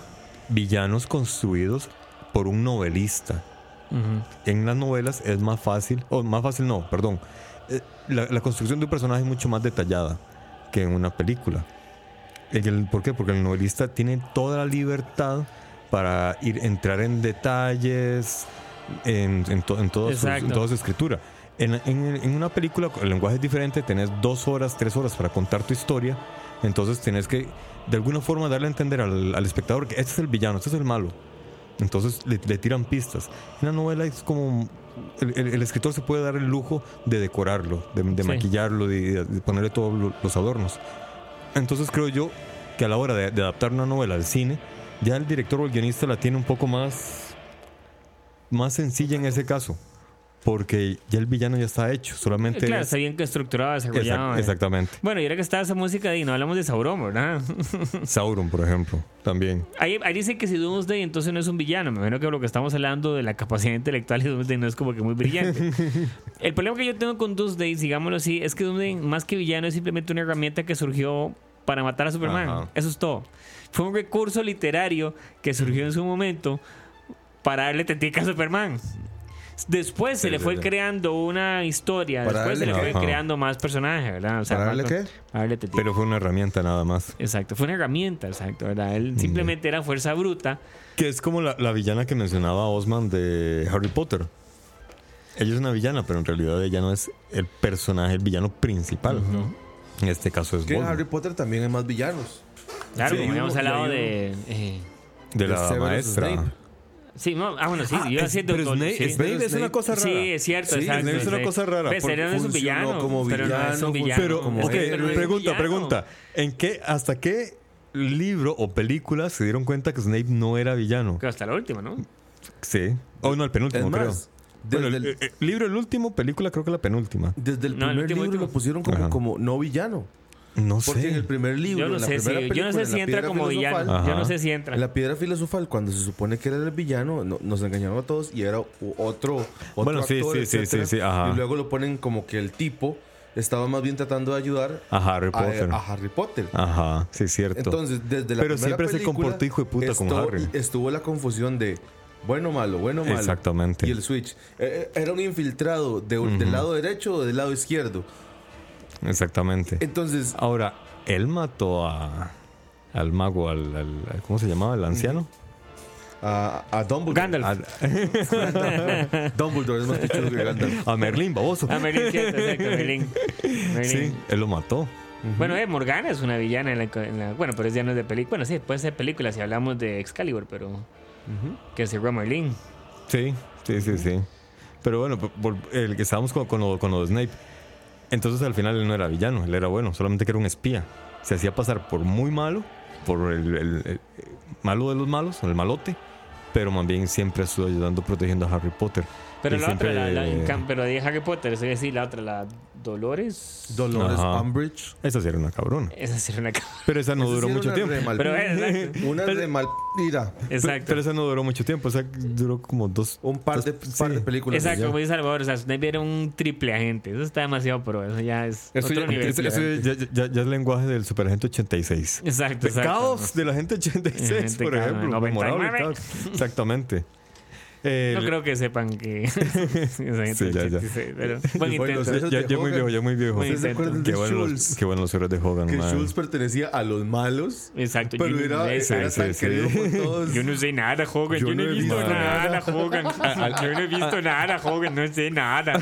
villanos construidos por un novelista. En las novelas es más fácil, o más fácil no, perdón. Eh, La, la construcción de un personaje es mucho más detallada que en una película. El- ¿Por qué? Porque el novelista tiene toda la libertad para ir entrar en detalles en, en, to- en toda, su, en Exacto. toda su escritura. En, en- en una película el lenguaje es diferente, tenés dos horas, tres horas para contar tu historia, entonces tenés que de alguna forma darle a entender al, al espectador que este es el villano, este es el malo. Entonces le, le tiran pistas. En la novela es como el, el- el escritor se puede dar el lujo de decorarlo, de, de Sí. maquillarlo, de, de ponerle todos lo- los adornos. Entonces creo yo que a la hora de, de adaptar una novela al cine, ya el director o el guionista la tiene un poco más, más sencilla en ese caso. Porque ya el villano ya está hecho. Solamente Claro, es- está bien estructurado, desarrollado. Exact- eh. exactamente. Bueno, y ahora que está esa música y no hablamos de Sauron, ¿verdad? Sauron, por ejemplo, también. Ahí, ahí dice que si Doomsday entonces no es un villano. Me imagino que lo que estamos hablando de la capacidad intelectual de Doomsday no es como que muy brillante. El problema que yo tengo con Doomsday, digámoslo así, es que Doomsday más que villano es simplemente una herramienta que surgió para matar a Superman. Ajá. Eso es todo. Fue un recurso literario que surgió en su momento para darle tetica a Superman. Después se le fue creando una historia, ¿Para después se le darle fue? Ajá. creando más personajes, ¿verdad? O ¿Para darle más- qué? para darle tetica. Pero fue una herramienta nada más. Exacto, fue una herramienta, exacto, ¿verdad? Él simplemente era fuerza bruta. Que es como la, la villana que mencionaba Osman de Harry Potter. Ella es una villana, pero en realidad ella no es el personaje, el villano principal. En este caso es Que en Voldemort. Harry Potter también hay más villanos. Claro, Sí, como habíamos hablado de. eh, de la Severus maestra. Snape. Sí, no, ah, bueno, sí, Ah, yo es- haciendo. pero Snape, sí. Snape es una cosa rara. Sí, es cierto, Sí, exacto. Snape es una cosa rara, Pues, no es un villano, como pero no es villano, un villano. Pero, como ok, pero pregunta, villano. pregunta. ¿En qué, ¿Hasta qué libro o película se dieron cuenta que Snape no era villano? Que hasta la última, ¿no? Sí. O no, el penúltimo, creo. Bueno, el, el- el- el libro, el último, película, creo que la penúltima. Desde el No, el primer último, libro último. lo pusieron como, como no villano. No Porque sé. en el primer libro, Yo no en la sé si, yo no en la entra piedra como villano. filosofal, Yo no sé si entra. En la piedra filosofal, cuando se supone que era el villano, no- nos engañaron a todos y era otro, otro Bueno, sí, actor, sí, sí, sí, sí, ajá. Y luego lo ponen como que el tipo estaba más bien tratando de ayudar A Harry Potter. a, Harry Potter. Ajá, sí, cierto. Entonces, desde la Pero primera siempre se película, comportó hijo de puta con estuvo- Harry. Estuvo la confusión de bueno, malo, bueno, malo. Exactamente. Y el switch. Eh, eh, era un infiltrado de, del lado derecho o del lado izquierdo. Exactamente. Entonces, Ahora, él mató a, al mago, al, al- ¿Cómo se llamaba? ¿El anciano? a, a Dumbledore. Gandalf. Dumbledore es más pichudo que Gandalf. A Merlín, baboso. Ah, Merlin, cierto, exacto, Merlin. Merlin. Sí, él lo mató. Bueno, eh, Morgana es una villana en la, en la- Bueno, pero ya no es de película. Bueno, sí, puede ser película si hablamos de Excalibur, pero. Que es Merlin. Sí, sí, sí, sí. Pero bueno, por- por- el que estábamos con, con lo, con lo de Snape. Entonces al final él no era villano, él era bueno, solamente que era un espía. Se hacía pasar por muy malo, por el, el- el malo de los malos, el malote, pero más bien siempre estuvo ayudando, protegiendo a Harry Potter. Pero Y la otra, la, la- cam- pero de Harry Potter, es decir, la otra, la Dolores. Dolores Ajá. Umbridge. Esa sí era una cabrona. Esa sí era una. Pero esa no Esa duró mucho una tiempo. mal- Pero exacto. Una de mal. Pero, Exacto. pero esa no duró mucho tiempo, o sea, duró como dos. un par de, par de películas. Exacto, como dice Salvador, o sea, Snape era un triple agente. Eso está demasiado pro, eso ya es Eso otro ya, nivel. eso- eso ya, ya- ya es lenguaje del Superagente 86. Exacto, El exacto. caos de la gente 86, Agente por caos, ejemplo. 99. Memorable caos. Exactamente. Eh, No creo que sepan que. Sí, ya, ya. pero buen Bueno, intento. sí, ya, ya muy viejo, ya muy viejo. Muy ¿Ustedes se acuerdan Qué bueno, Schultz? qué bueno los héroes de Hogan, Que man. Schultz pertenecía a los malos. Exacto. Pero yo, era, no- era sí, tan sí, querido sí. por todos. yo no sé nada, Hogan. Yo, no he visto nada, Hogan. Yo no he visto nada, Hogan. No sé nada.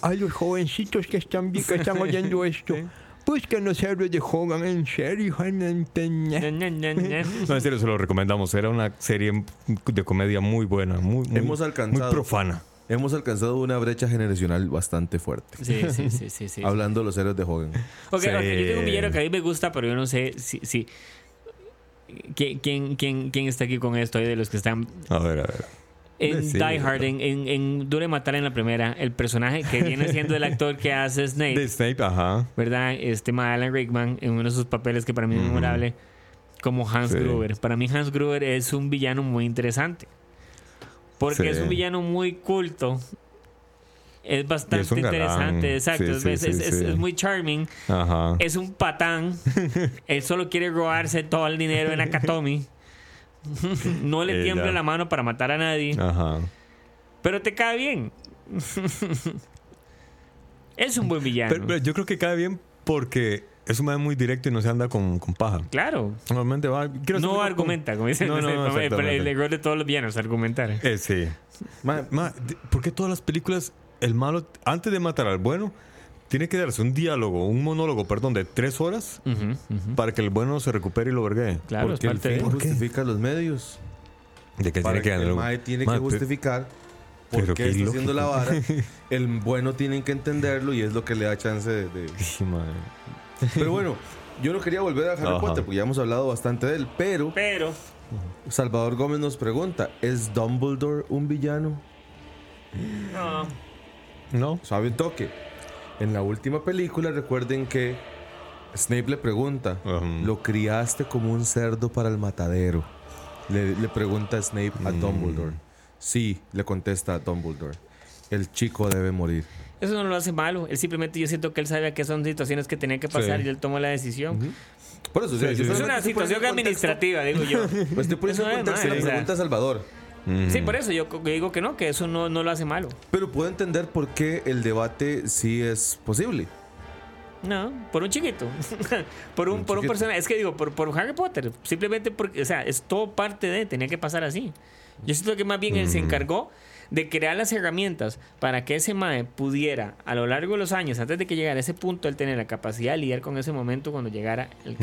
A, a los jovencitos que están, vi- que están oyendo esto, busquen los héroes de Hogan, en serio. No, en serio, se lo recomendamos. Era una serie de comedia muy buena, muy, muy, Hemos alcanzado- muy profana. Hemos alcanzado una brecha generacional bastante fuerte. Sí, sí, sí, sí. sí. Hablando de los héroes de Hogan. Ok, Sí. ok, yo tengo un villano que a mí me gusta, pero yo no sé si. si ¿Quién, quién, quién, quién está aquí con esto? De los que están A ver, a ver. En Sí, Die Hard, en, en, en Dure Matar en la primera, el personaje que viene siendo el actor que hace Snape, De Snape, ajá. ¿verdad? Este Alan Rickman, en uno de sus papeles que para mí es memorable, como Hans Sí. Gruber. Para mí, Hans Gruber es un villano muy interesante. Porque Sí. es un villano muy culto. Es bastante es interesante, exacto. Es, muy charming. Ajá. Es un patán. Él solo quiere robarse todo el dinero de Nakatomi. no le Eh, tiembla la mano para matar a nadie. Ajá. Pero te cae bien. es un buen villano. Pero, pero yo creo que cae bien porque es un man muy directo y no se anda con, con paja. claro. Normalmente va. No con- argumenta, como dicen. No, no, no, el, error de todos los villanos, argumentar. Eh, sí. Ma, Ma, de- ¿Por qué todas las películas, el malo, antes de matar al bueno, tiene que darse un diálogo, un monólogo, perdón, de tres horas para que el bueno se recupere y lo vergue? Claro, es porque el parte de... fin ¿Por qué? justifica los medios. De que Para tiene que que el mae tiene que justificar por qué qué está haciendo la vara. El bueno tiene que entenderlo y es lo que le da chance de... de-. Pero bueno, yo no quería volver a Harry Ajá. Potter porque ya hemos hablado bastante de él. Pero Pero... Salvador Gómez nos pregunta, ¿es Dumbledore un villano? No. No. Sabe un toque. En la última película recuerden que Snape le pregunta. ¿lo criaste como un cerdo para el matadero? Le, le pregunta Snape a Mm. Dumbledore. Sí, le contesta a Dumbledore. El chico debe morir. Eso no lo hace malo. Él simplemente yo siento que él sabía que son situaciones que tenían que pasar Sí. y él tomó la decisión. Por eso, Sí, sí. Es una situación administrativa, digo yo. Pues estoy poniendo Eso en contexto sea. pregunta a Salvador. Sí, por eso yo digo que no, que eso no, no lo hace malo. Pero puedo entender por qué el debate sí es posible. No, por un chiquito. por un, Un por un personaje. Es que digo, por, por Harry Potter. Simplemente porque, o sea, es todo parte de, tenía que pasar así. Yo siento que más bien él se encargó de crear las herramientas para que ese Mae pudiera, a lo largo de los años, antes de que llegara a ese punto, él tener la capacidad de lidiar con ese momento cuando llegara el.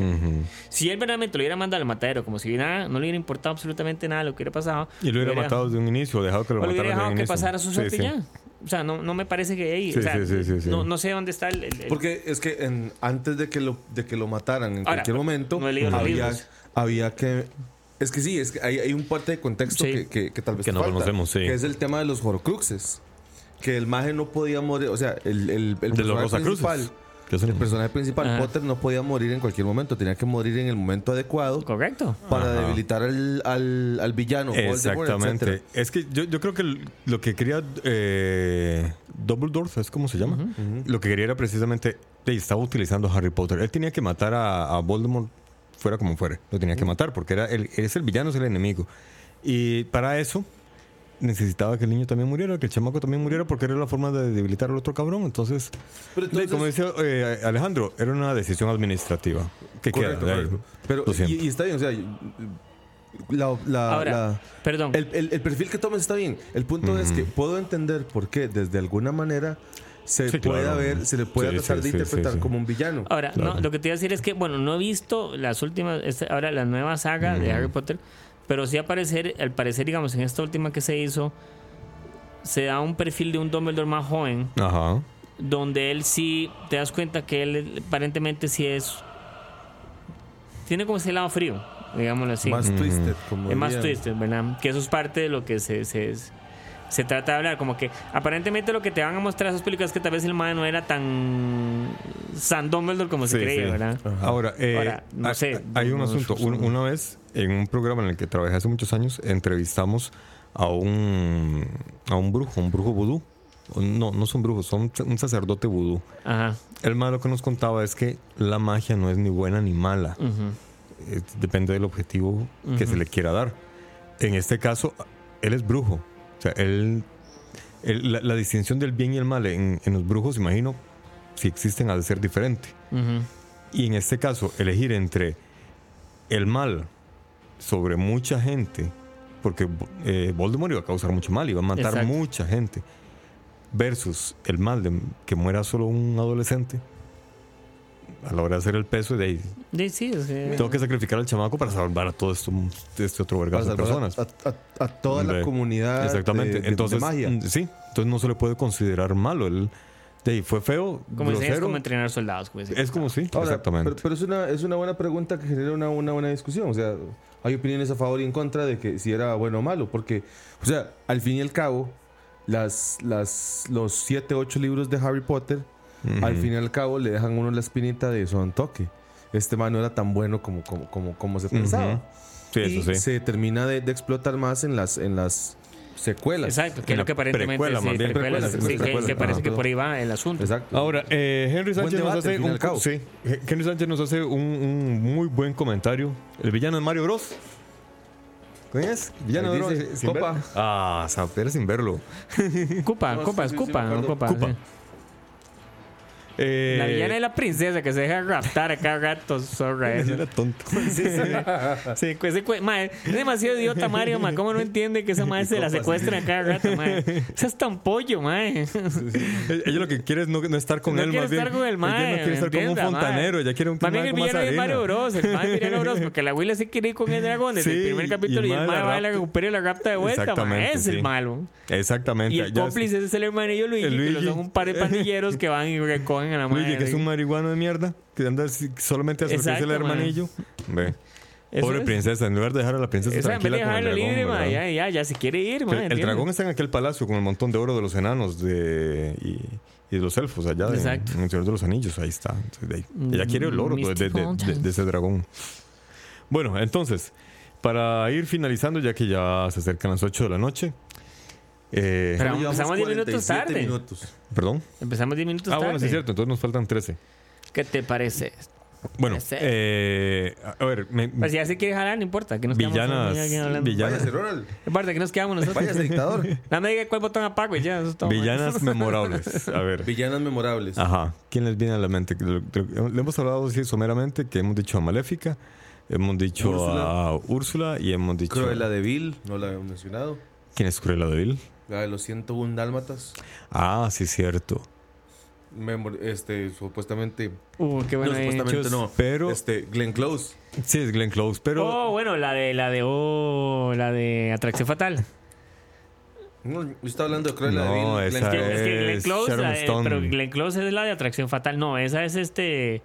Si él verdaderamente lo hubiera mandado al matadero, como si nada, no le hubiera importado absolutamente nada lo que hubiera pasado. Y lo hubiera matado desde un inicio, dejado que lo matara hubiera desde un dejado que inicio. pasara su Sí, suerte sí. ya. O sea, no, no me parece que ahí. Sí, o sea, sí, sí, sí, sí. No, no sé dónde está el. el- el- Porque es que en- antes de que lo, de que lo mataran en Ahora, cualquier momento, no había, había que. Es que sí, es que hay, hay un parte de contexto Sí. que, que- que tal vez Que no falta, conocemos, sí. Que es el tema de los horcruxes. Que el maje no podía morir. O sea, el, el, el De los personaje Rosacruces. principal. El personaje principal, Ajá. Potter, no podía morir en cualquier momento. Tenía que morir en el momento adecuado Correcto. para Ajá. debilitar al, al, al villano. Voldemort, Exactamente. Es que yo, yo creo que lo que quería eh, Dumbledore, ¿sabes cómo se llama? Lo que quería era precisamente, estaba utilizando a Harry Potter. Él tenía que matar a, a Voldemort fuera como fuere. Lo tenía que matar porque era el, es el villano, es el enemigo. Y para eso necesitaba que el niño también muriera, que el chamaco también muriera porque era la forma de debilitar al otro cabrón. Entonces, Pero de- como decía eh, Alejandro, era una decisión administrativa. ¿Qué Correcto, queda? correcto. Pero, y, y está bien, o sea, la, la- Ahora, la- perdón. El, el- el perfil que tomes está bien. El punto es que puedo entender por qué, desde alguna manera, se Sí, puede claro. ver, se le puede Sí, tratar sí, de sí, interpretar sí, sí. como un villano. Ahora, no, lo que te iba a decir es que, bueno, no he visto las últimas, este, ahora la nueva saga de Harry Potter, pero sí aparecer, al parecer, digamos, en esta última que se hizo, se da un perfil de un Dumbledore más joven, Ajá. donde él sí, te das cuenta que él aparentemente sí es, tiene como ese lado frío, digámoslo así. Más twisted. Como es más twisted, ¿verdad? Que eso es parte de lo que se, se, se trata de hablar. Como que aparentemente lo que te van a mostrar esas películas es que tal vez el man no era tan San Dumbledore como se Sí, creía, sí. ¿verdad? Ahora, eh, Ahora, no hay- sé, Hay un asunto. Un- una vez, en un programa en el que trabajé hace muchos años, entrevistamos a un, a un brujo, un brujo vudú. No, no son brujos, son un sacerdote vudú. Ajá. El malo que nos contaba es que la magia no es ni buena ni mala. Depende del objetivo que se le quiera dar. En este caso, él es brujo. O sea, él, él- la, la distinción del bien y el mal en, en los brujos, imagino, si existen, ha de ser diferente. Y en este caso, elegir entre el mal sobre mucha gente, porque eh, Voldemort iba a causar mucho mal, iba a matar Exacto. mucha gente, versus el mal de que muera solo un adolescente, a la hora de hacer el peso, de ahí Sí, sí, es que- tengo que sacrificar al chamaco para salvar a todo esto, este otro vergazo de personas. a, a- a toda la comunidad Exactamente. de, de- entonces, de magia. mm, sí, entonces no se le puede considerar malo. Él de ahí, fue feo, como dicen, es grosero. como entrenar soldados. Como. Es como sí, Ahora, exactamente. Pero, pero es, una, es una buena pregunta que genera una, una buena discusión. O sea, hay opiniones a favor y en contra de que si era bueno o malo. Porque, o sea, al fin y al cabo, las, las, los 7, 8 libros de Harry Potter, al fin y al cabo, le dejan uno la espinita de son toque. Este man no era tan bueno como, como, como, como se pensaba. Ujú. Sí, y eso sí. se termina de, de explotar más en las, en las secuelas. Exacto, que es lo que aparentemente precuela, sí, precuelas, Precuela, sí, que- precuela, que parece ajá. que por ahí va el asunto. Exacto. Ahora, eh, Henry Sánchez nos debate, un, sí, Henry Sánchez nos hace un, un muy buen comentario. El villano de Mario Bros. ¿Quién es? Villano Ahí de Bros. dice, sin ver- Copa. Ah, Samper sin verlo. Cupa, No, Cupa, sí, es sí, sí, Cupa, me Eh, La villana es la princesa que se deja raptar a cada rato, zorra esa. Era tonto. Sí, sí. Es demasiado idiota Mario. ¿Cómo no entiende que esa madre se la secuestran a cada rato, mae? Esa es tan pollo, mae. Ella lo que quiere es no, no estar con no él, quiere más bien. estar con el Ella mae. no quiere estar como un fontanero, ella quiere un Más bien el con villano es. Mario Bros. El es Villano Bros. Porque la abuela se quiere ir con el dragón desde el primer capítulo y y el la va y la recupera y la rapta de vuelta, Es el malo. Exactamente. Y el cómplice es el Luigi, El que Luigi. son un par de pandilleros que van y recogen a la madre. Luigi, que es un marihuano de mierda, que anda solamente a surtirse el hermanillo. Ve. Eso Pobre es. princesa, en lugar de dejar a la princesa Esa, en vez de tranquila con el dragón. libre, ¿verdad? ya, ya, ya se quiere ir, mae, el dragón está en aquel palacio con el montón de oro de los enanos de, y, y de los elfos allá de, Exacto. en el Señor de los Anillos. Ahí está. Entonces, ahí- ella quiere el oro de, de- de ese dragón. Bueno, entonces, para ir finalizando, ya que ya se acercan las 8 de la noche. Eh, Pero empezamos 10 minutos 47 tarde. minutos. Perdón. Empezamos 10 minutos Ah, tarde. bueno, sí es cierto. Entonces nos faltan 13. ¿Qué te parece? Bueno, eh, a ver, me- Pues si ya se quiere jalar, no importa. Que nos quedamos villanas. hablando. Villanas, importa, que nos quedamos nosotros. Váyase, dictador. Nada me diga cuál botón apago y ya, eso es todo. villanas memorables. A ver. Villanas memorables. Ajá. ¿Quién les viene a la mente? Le le hemos hablado así someramente que hemos dicho a Maléfica, hemos dicho Úrsula. a Úrsula y hemos dicho. Cruella de Vil, no la hemos mencionado. ¿Quién es Cruella de Vil? La de los 101 dálmatas. Ah, sí, cierto. Memor- este, supuestamente. Uh, qué bueno. no, supuestamente no. Pero- Este, Glenn Close. Sí, es Glenn Close, pero. Oh, bueno, la de, la de, oh, la de Atracción Fatal. No, yo estaba hablando de Cruella No, de Vil. esa Glenn Es Close. es que Glenn Close, Sharon la- eh, Stone. pero Glenn Close es la de Atracción Fatal. No, esa es este.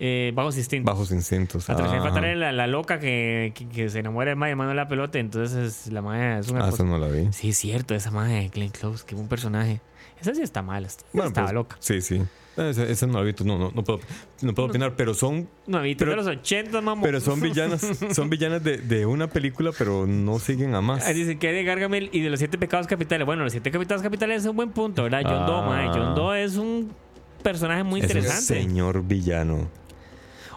Eh, Bajos Instintos. Bajos instintos. Atracción Ajá. Fatal es la, la loca que, que, que se enamora del mae mano la pelota. Entonces es- la mae es una Ah, esa no la vi. Sí, es cierto, esa mae, Glenn Close, que buen personaje. Esa sí está mala. Esa Bueno, estaba pues, loca. Sí, sí. Esa, esa no la vi, no, no, no puedo, no puedo opinar, pero son No, vi pero- de los 80, mamá. pero son villanas, son villanas de, de una película, pero no siguen a más. Ahí Dicen que de Gargamel y de los siete pecados capitales. Bueno, los siete pecados capitales es un buen punto, ¿verdad? John Doe, mae. Ah. John Doe es un personaje muy Es un interesante. señor villano.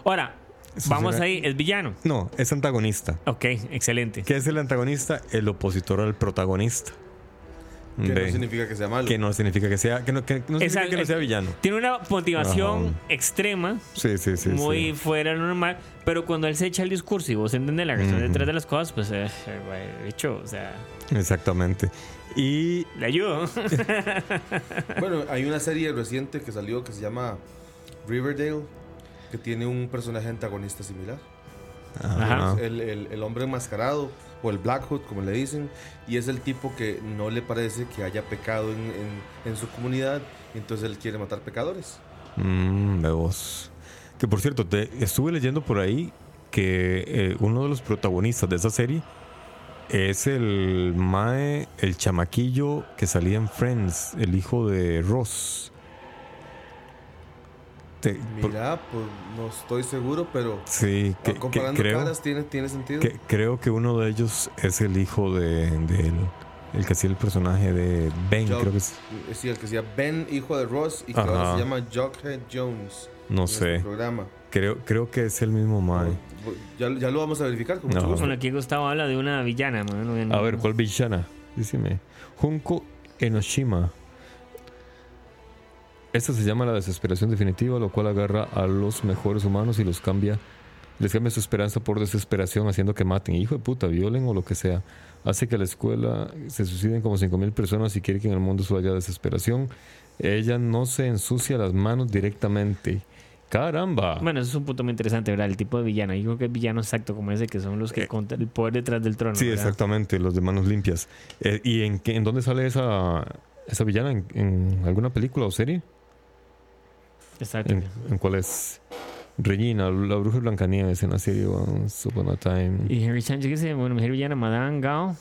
Ahora, Eso vamos será- ahí, es villano. No, es antagonista. Ok, excelente. ¿Qué es el antagonista? El opositor al protagonista. Que de- no significa que sea malo. que no significa que sea, que no, que no significa Exacto. que no sea villano. Tiene una motivación Ajá. extrema, Sí, sí, sí. muy sí. fuera de lo normal, pero cuando él se echa el discurso y vos entendés la razón Ujú. detrás de las cosas, pues, eh, eh, güey, de hecho, o sea, Exactamente. Y le ayudo. Bueno, hay una serie reciente que salió que se llama Riverdale, que tiene un personaje antagonista similar. Ajá. El, el- el hombre enmascarado, o el Black Hood, como le dicen, y es el tipo que no le parece que haya pecado en, en- en su comunidad, entonces él quiere matar pecadores. Mm, vos. Que por cierto, te estuve leyendo por ahí que eh, uno de los protagonistas de esa serie es el Mae, el chamaquillo que salía en Friends, el hijo de Ross. Te- por- Mira, pues no estoy seguro, pero sí, que, que comparando creo, caras tiene, tiene sentido. que creo que uno de ellos es el hijo de, de él, el que hacía el personaje de Ben, creo que es. Sí, el que llama Ben, hijo de Ross, y que ahora se llama Jughead Jones. No en sé. este programa. Creo, creo que es el mismo Mae. Ya, ya lo vamos a verificar con mucho No. gusto. bueno, aquí Gustavo habla de una villana, man, no- A ver, ¿cuál villana? Díseme. Junko Enoshima. Esta se llama la desesperación definitiva, lo cual agarra a los mejores humanos y los cambia. Les cambia su esperanza por desesperación, haciendo que maten, hijo de puta, violen o lo que sea. Hace que a la escuela se suiciden como 5.000 personas y quiere que en el mundo solo haya desesperación. Ella no se ensucia las manos directamente. ¡Caramba! Bueno, eso es un punto muy interesante, ¿verdad? El tipo de villano. Yo creo que es villano exacto como ese, que son los que contan el poder detrás del trono. Eh. Sí, ¿verdad? exactamente, los de manos limpias. Eh, ¿Y en, qué, en dónde sale esa, esa villana? ¿En, en alguna película o serie? Exacto. ¿En, en cuál es? Regina, la bruja de Blancanieves en la serie Once Upon a Time. Y Henry Sánchez dice, bueno, mujer villana, Madame Gao,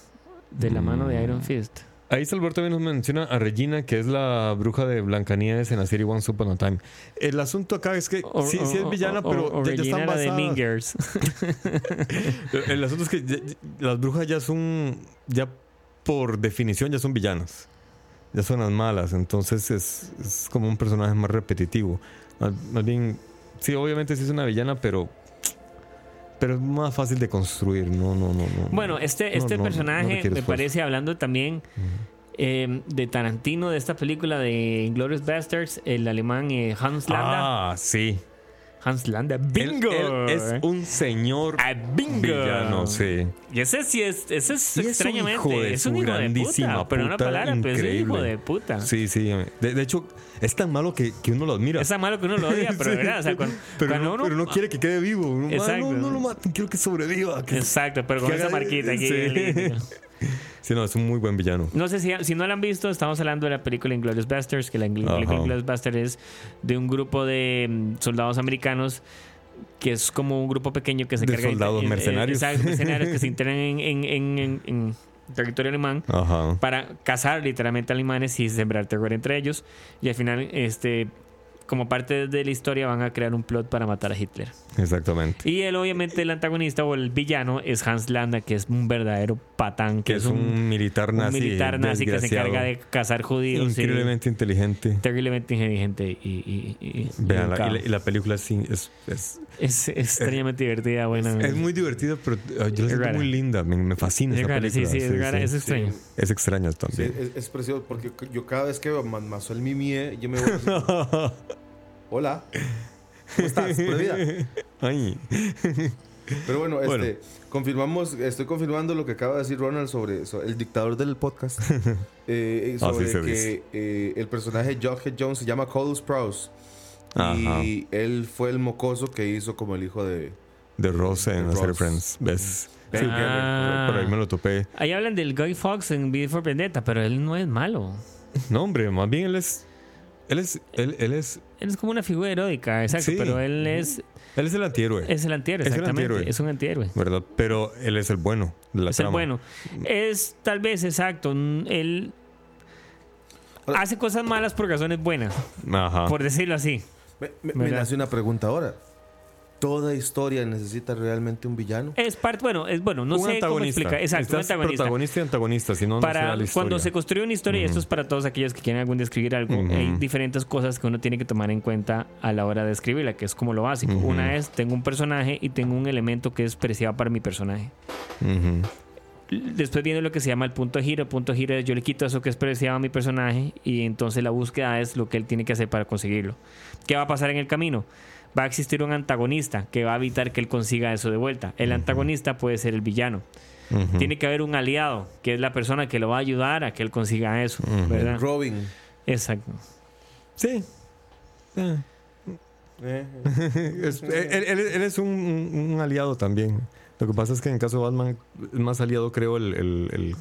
de la mano de Mm. Iron Fist. Ahí Salvador también nos menciona a Regina, que es la bruja de Blancanieves en la serie Once Upon a Time. El asunto acá es que O- sí, o- sí es villana, o- pero ya, ya están la de basadas. Mean Girls. El asunto es que ya- las brujas ya son, ya por definición, ya son villanas. Ya son las malas. Entonces es, es como un personaje más repetitivo. Más, más bien, sí, obviamente sí es una villana, pero. Pero es más fácil de construir. No, no, no. no. Bueno, este, este no, personaje me parece, hablando también eh, de Tarantino, de esta película de Inglourious Basterds, el alemán eh, Hans Landa. Ah, sí. Hans Landa, Él, bingo. él es un señor Ah, bingo. villano, sí. Y ese sí es, ese es Y es un extrañamente, hijo de es un hijo de puta, pero una palabra, pero es un hijo increíble. de puta. Sí, sí. De, de hecho, es tan malo que, que uno lo admira. Es tan malo que uno lo odia, pero Sí, ¿verdad? O sea, cuando, pero, cuando no, uno... pero no quiere que quede vivo. Uno, "Ah, Exacto. No, no lo maten, quiero que sobreviva. que- Exacto, pero con esa marquita aquí. sí. Sí, no, es un muy buen villano. No sé si, si no la han visto, estamos hablando de la película Inglourious Basterds, que la ingl- Ajá. película Inglourious Basterds es de un grupo de mm, soldados americanos que es como un grupo pequeño que se De carga soldados en- mercenarios. mercenarios que se internan en, en- en- en- en territorio alemán Ajá. para cazar literalmente alemanes y sembrar terror entre ellos. Y al final, este como parte de la historia van a crear un plot para matar a Hitler. Exactamente. Y él, obviamente, el antagonista o el villano es Hans Landa, que es un verdadero patán, Que es un militar un nazi. militar nazi que se encarga de cazar judíos. y- Increíblemente inteligente. terriblemente inteligente y, y, y- y- Vean, y- y, la, y la película es, es, es, es, es extrañamente divertida, buena. es muy divertida, pero eh, yo la siento rara. muy linda. Me, me fascina Es esa rara, sí, película. sí, es rara, es extraño. Es extraña Sí, también. es, es precioso porque yo cada vez que veo Ma- Mazuel Mimie, yo me voy así, Hola. ¿Cómo estás? Ay. Pero bueno, este, Bueno. confirmamos, estoy confirmando lo que acaba de decir Ronald sobre, sobre el dictador del podcast. Eh, Así sobre se que dice. eh, el personaje Jughead Jones se llama Cole Sprouse. Ajá. Y él fue el mocoso que hizo como el hijo de. De Ross en la serie. Friends. ¿Ves? Sí, Ah. por ahí me lo topé. Ahí hablan del Guy Fox en Beat for Vendetta, pero él no es malo. No, hombre, más bien él es. Él es. Él, él es. Él es como una figura heroica, exacto, Sí. pero él es, Él es el antihéroe. es el antihéroe, Es el exactamente. antihéroe. Es un antihéroe. ¿Verdad? Pero él es el bueno de la Es el bueno. Es tal vez, exacto, él hace cosas malas por razones buenas, Ajá. por decirlo así. Me, me- me ¿Verdad? nace una pregunta ahora. ¿Toda historia necesita realmente un villano? Es parte, bueno, es bueno, no un sé cómo antagonista. explicar. Exacto, un Estás antagonista. protagonista y antagonista, si no, para la historia. cuando se construye una historia, y esto es para todos aquellos que quieren algún día escribir algo, hay diferentes cosas que uno tiene que tomar en cuenta a la hora de escribirla, que es como lo básico. Una es, tengo un personaje y tengo un elemento que es preciado para mi personaje. Después viene lo que se llama el punto de giro. El punto de giro es yo le quito eso que es preciado a mi personaje y entonces la búsqueda es lo que él tiene que hacer para conseguirlo. ¿Qué va a pasar en el camino? Va a existir un antagonista que va a evitar que él consiga eso de vuelta. El antagonista puede ser el villano. Tiene que haber un aliado, que es la persona que lo va a ayudar a que él consiga eso. ¿verdad? Robin. Exacto. Sí. Eh. Eh, Es- él, él- él es un, aliado también. Lo que pasa es que en el caso de Batman es más aliado, creo, el, el, el-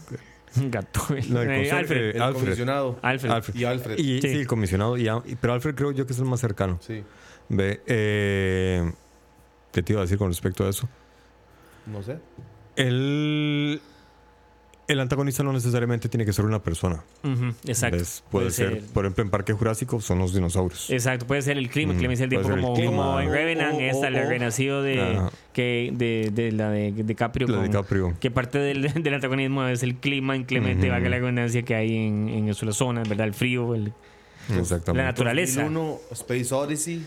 Gato. no, Eh, Alfred. eh, el comisionado. Alfred. Y Alfred. Y, Sí. sí. el comisionado. y- pero Alfred creo yo que es el más cercano. Sí. Ve, eh, ¿Qué te iba a decir con respecto a eso? No sé. El, el antagonista no necesariamente tiene que ser una persona. Exacto. ¿Ves? Puede, ser, por ejemplo, en Parque Jurásico son los dinosaurios. Exacto, puede ser el clima, le dice el el como, clima. como en Revenant, O- o- esta, el o- renacido de, que, de, de la de, de DiCaprio. La de DiCaprio. Que parte del, del antagonismo es el clima inclemente, Ujú. valga la redundancia que hay en, en zonas, ¿verdad? El frío, el- la naturaleza. 2001, Space Odyssey,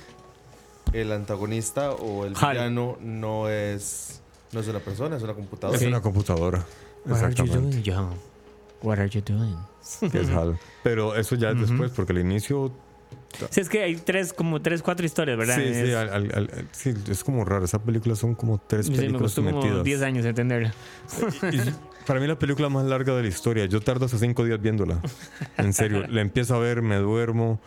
el antagonista o el Hal. villano no es, no es una persona, es una computadora. Es una computadora. What are you Exactamente. doing, John? What are you doing? Que es Hal. Pero eso ya es después, porque al inicio. Sí, es que hay tres, como tres, cuatro historias, ¿verdad? Sí, Es- sí, al- al- al- sí, es como raro. Esa película son como tres sí, me películas costó como metidas. 10 años entenderla. Y para mí la película más larga de la historia. Yo tardo hasta cinco días viéndola. En serio. la empiezo a ver, me duermo,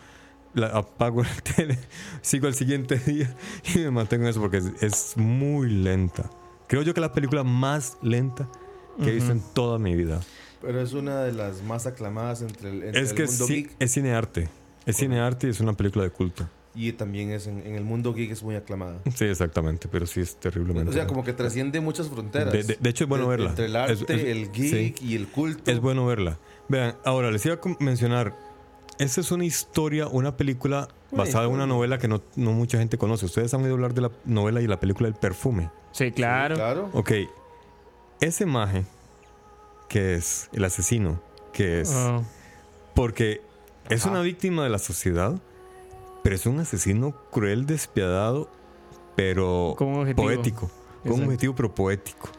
la apago la tele, sigo al siguiente día y me mantengo en eso porque es, es muy lenta. Creo yo que la película más lenta que he visto en toda mi vida. Pero es una de las más aclamadas entre el, entre Es el que mundo sí- geek es cinearte. Es cinearte y es una película de culto. y también es en, en el mundo geek es muy aclamada. Sí, exactamente, pero sí es terriblemente. O sea, como que trasciende muchas fronteras. De, de- de hecho, es bueno De- verla. Entre el Es- arte, es- el geek y el culto. Es bueno verla. Vean, ahora les iba a mencionar. Esta es una historia, una película basada en una novela que no, no mucha gente conoce. Ustedes han oído hablar de la novela y la película El perfume. Sí, claro. Claro. Ok. Ese maje, que es el asesino, que es. Oh. Porque es Ajá. una víctima de la sociedad, pero es un asesino cruel, despiadado, pero Con un objetivo. poético. Con un objetivo, pero poético.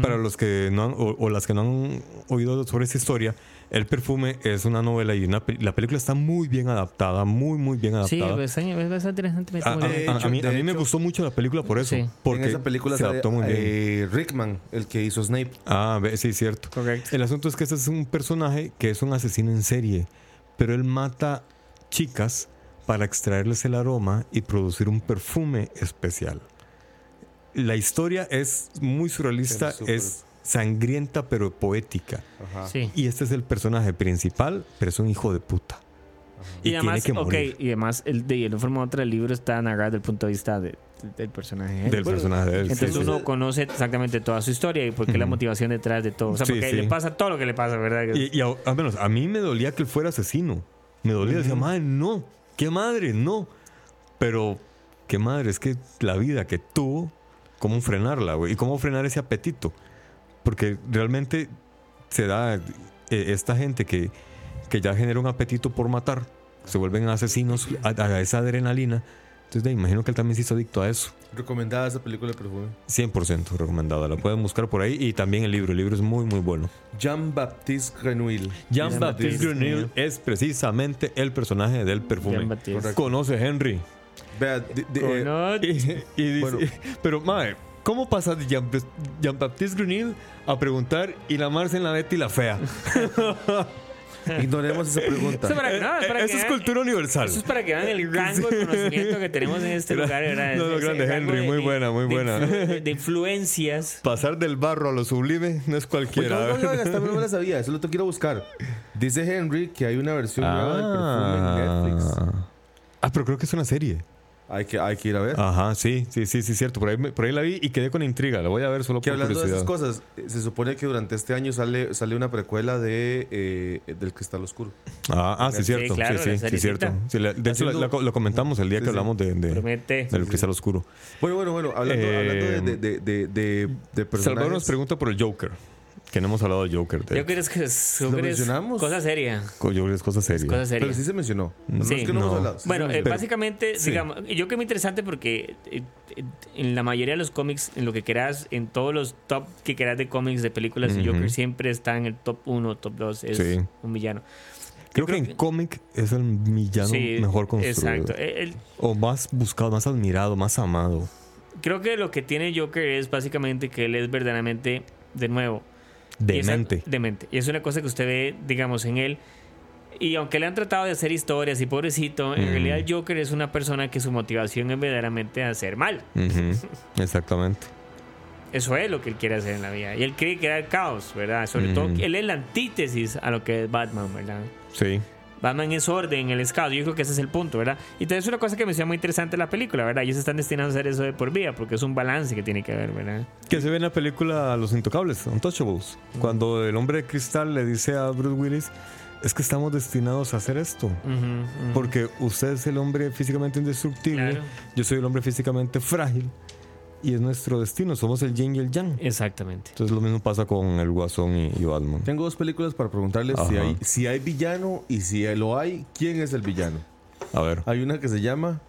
Para los que no han, o, o las que no han oído sobre esta historia, El perfume es una novela y una la película está muy bien adaptada, muy muy bien Sí, adaptada. pues, es bastante interesante. A, a- De a- a hecho- mí, a mí me hecho- gustó mucho la película por eso, Sí. porque en esa película se sale adaptó muy bien. eh, Rickman, el que hizo Snape. Ah, sí, cierto. Correcto. El asunto es que este es un personaje que es un asesino en serie, pero él mata chicas para extraerles el aroma y producir un perfume especial. La historia es muy surrealista, es sangrienta pero poética. Ajá. Sí. Y este es el personaje principal, pero es un hijo de puta. Y, tiene además, que ok, morir. y además, el de una forma u otra, el libro está narrado desde el punto de vista de- del personaje. ¿eh? Del personaje de él. Entonces sí. uno conoce exactamente toda su historia y por qué la motivación detrás de todo. O sea, Sí, porque sí. le pasa todo lo que le pasa, ¿verdad? Y, y a- al menos a mí me dolía que él fuera asesino. Me dolía, decía, madre, no, qué madre, no. Pero, qué madre, es que la vida que tuvo, cómo frenarla, güey, y cómo frenar ese apetito. Porque realmente se da eh, esta gente que, que ya genera un apetito por matar, se vuelven asesinos a, a esa adrenalina. Entonces, de, imagino que él también se hizo adicto a eso. Recomendada esa película de perfume. 100% recomendada. La pueden buscar por ahí. Y también el libro. El libro es muy, muy bueno. Jean-Baptiste Grenouille. Jean-Baptiste Grenouille es precisamente el personaje del perfume. Conoce Henry. Vea, di- di- eh, Y, y dice, Bueno. pero, madre, ¿cómo pasa de Jean- Jean-Baptiste Grenouille a preguntar y la Marce en la Betty la fea? ignoremos esa pregunta. Eso es para, no, es para Eh, que es cultura universal. Eso es para que vean el rango de conocimiento que tenemos en este lugar, ¿verdad? No, no, grande, Henry, muy buena, muy de buena. De influencias. Pasar del barro a lo sublime no es Pues cualquiera. no, no, no, no la sabía, eso lo a buscar. Dice Henry que hay una versión nueva del perfume en Netflix. Ah, pero creo que es una serie. Hay que, hay que ir a ver. Ajá, sí, sí, sí, sí, cierto. Por ahí, me- por ahí la vi y quedé con intriga. La voy a ver solo Que por hablando de esas cosas, se supone que durante este año sale, sale una precuela de eh, del Cristal Oscuro. Ah, ah, sí, Sí, cierto. claro, sí, sí, sí, cierto. Sí, la- de hecho, la- Haciendo- la- lo comentamos el día Sí, que sí. hablamos de, de- del cristal oscuro. Bueno, bueno, bueno, hablando, Eh, hablando de, de, de, de, de Salvador nos pregunta por el Joker. Que no hemos hablado de Joker. de Joker es, que es, Joker es mencionamos? cosa seria. Joker es cosa seria. Cosa seria. Pero sí se mencionó. No, Sí. es que no, hemos No. hablado. sí Bueno, eh, básicamente, sí. digamos, yo que muy interesante porque eh, eh, en la mayoría de los cómics, en lo que quieras, en todos los top que quieras de cómics, de películas, Ujú. Joker siempre está en el top 1, top 2, es Sí. un villano. Creo, creo que en que- cómic es el villano Sí, mejor construido. Exacto. Eh, el- O más buscado, más admirado, más amado. creo que lo que tiene Joker es básicamente que él es verdaderamente, de nuevo, Y esa- Demente. demente. Y es una cosa que usted ve, digamos, en él. Y aunque le han tratado de hacer historias y pobrecito, en Mm. realidad Joker es una persona que su motivación es verdaderamente hacer mal. Exactamente. Eso es lo que él quiere hacer en la vida. Y él quiere crear caos, ¿verdad? Sobre todo, él es la antítesis a lo que es Batman, ¿verdad? Sí. Batman es orden, él es caos. Yo creo que ese es el punto, ¿verdad? Y entonces es una cosa que me suena muy interesante la película, ¿verdad? Ellos están destinados a hacer eso de por vida, porque es un balance que tiene que haber, ¿verdad? Que se ve en la película Los Intocables, Untouchables. Cuando el hombre de cristal le dice a Bruce Willis, es que estamos destinados a hacer esto. Ujú, ujú. Porque usted es el hombre físicamente indestructible, Claro. yo soy el hombre físicamente frágil. Y es nuestro destino, somos el yin y el yang. Exactamente. Entonces lo mismo pasa con el Guasón y, y Batman. Tengo dos películas para preguntarles si hay, si hay villano y si lo hay, ¿quién es el villano? A ver. Hay una que se llama